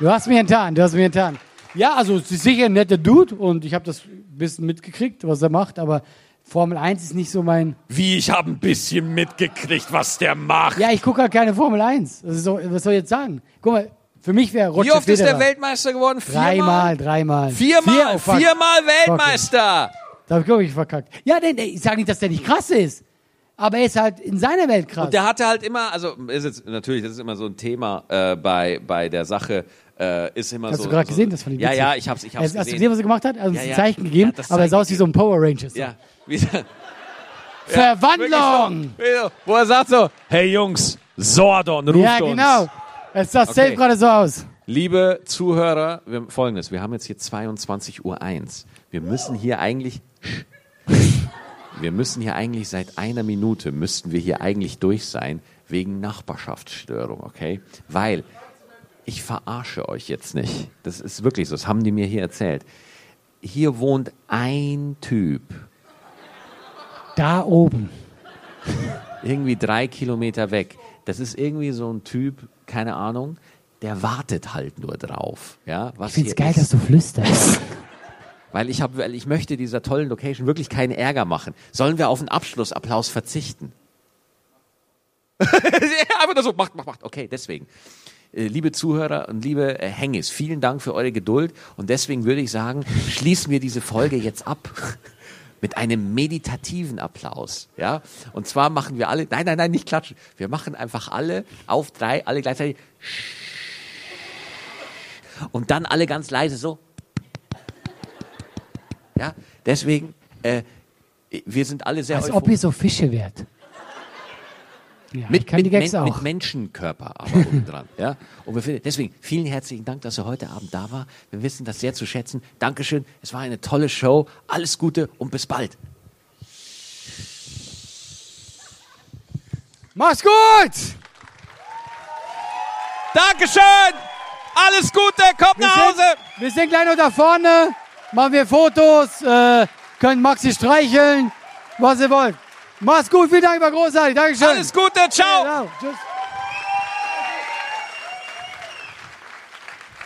Du hast mich enttarnt, du hast mich enttarnt. Ja, also es ist sicher ein netter Dude und ich habe das ein bisschen mitgekriegt, was er macht, aber Formel 1 ist nicht so mein. Wie, ich habe ein bisschen mitgekriegt, was der macht. Ja, ich gucke halt keine Formel 1. Das ist so, was soll ich jetzt sagen? Guck mal, für mich wäre Roger Wie oft ist Federer. der Weltmeister geworden? Viermal? Dreimal, dreimal. Viermal, Vier, oh, viermal Weltmeister. Da hab ich, glaub ich, verkackt. Ja, denn ich sage nicht, dass der nicht krass ist. Aber er ist halt in seiner Welt krass. Und der hatte halt immer, also ist jetzt natürlich, das ist immer so ein Thema äh, bei, bei der Sache, äh, ist immer Hast so. du gerade so, gesehen, das fand ich Ja, ja, ich hab's, ich hab's Hast, hast du gesehen. gesehen, was er gemacht hat? Er hat uns Ja, ein ja. Zeichen gegeben, das aber er sah aus wie so ein Power Rangers. ja, wie, [LAUGHS] Verwandlung! [LAUGHS] So, wo er sagt so, hey Jungs, Sordon ruft Ja, uns. genau. Es sah safe Okay. gerade so aus. Liebe Zuhörer, wir, folgendes, wir haben jetzt hier 22.01 Uhr. Wir müssen hier eigentlich, [LAUGHS] wir müssen hier eigentlich seit einer Minute, müssten wir hier eigentlich durch sein, wegen Nachbarschaftsstörung, okay? Weil, ich verarsche euch jetzt nicht. Das ist wirklich so, das haben die mir hier erzählt. Hier wohnt ein Typ, Da oben. irgendwie drei Kilometer weg. Das ist irgendwie so ein Typ, keine Ahnung, der wartet halt nur drauf. Ja, was Ich find's hier geil, ist. dass du flüsterst. [LAUGHS] Weil ich, hab, weil ich möchte dieser tollen Location wirklich keinen Ärger machen. Sollen wir auf einen Abschlussapplaus verzichten? [LAUGHS] Einfach nur so, macht, macht, macht. Okay, deswegen. Äh, Liebe Zuhörer und liebe äh, Hengis, vielen Dank für eure Geduld. Und deswegen würde ich sagen, schließen wir diese Folge jetzt ab [LAUGHS] mit einem meditativen Applaus. Ja? Und zwar machen wir alle, nein, nein, nein, nicht klatschen. Wir machen einfach alle auf drei, alle gleichzeitig. Und dann alle ganz leise so. Ja, deswegen, äh, wir sind alle sehr Als ob ihr so Fische wärt. Ja, mit, mit, Men- auch. mit Menschenkörper aber unten [LAUGHS] dran. Ja? Und wir finden, deswegen vielen herzlichen Dank, dass er heute Abend da war. Wir wissen das sehr zu schätzen. Dankeschön. Es war eine tolle Show. Alles Gute und bis bald. Mach's gut! Dankeschön. Alles Gute. Kommt Wir nach sind, Hause. wir sind gleich noch da vorne. Machen wir Fotos, äh, können Maxi streicheln, was ihr wollt. Mach's gut, vielen Dank, war großartig. Dankeschön. Alles Gute. Ciao. Genau. Tschüss.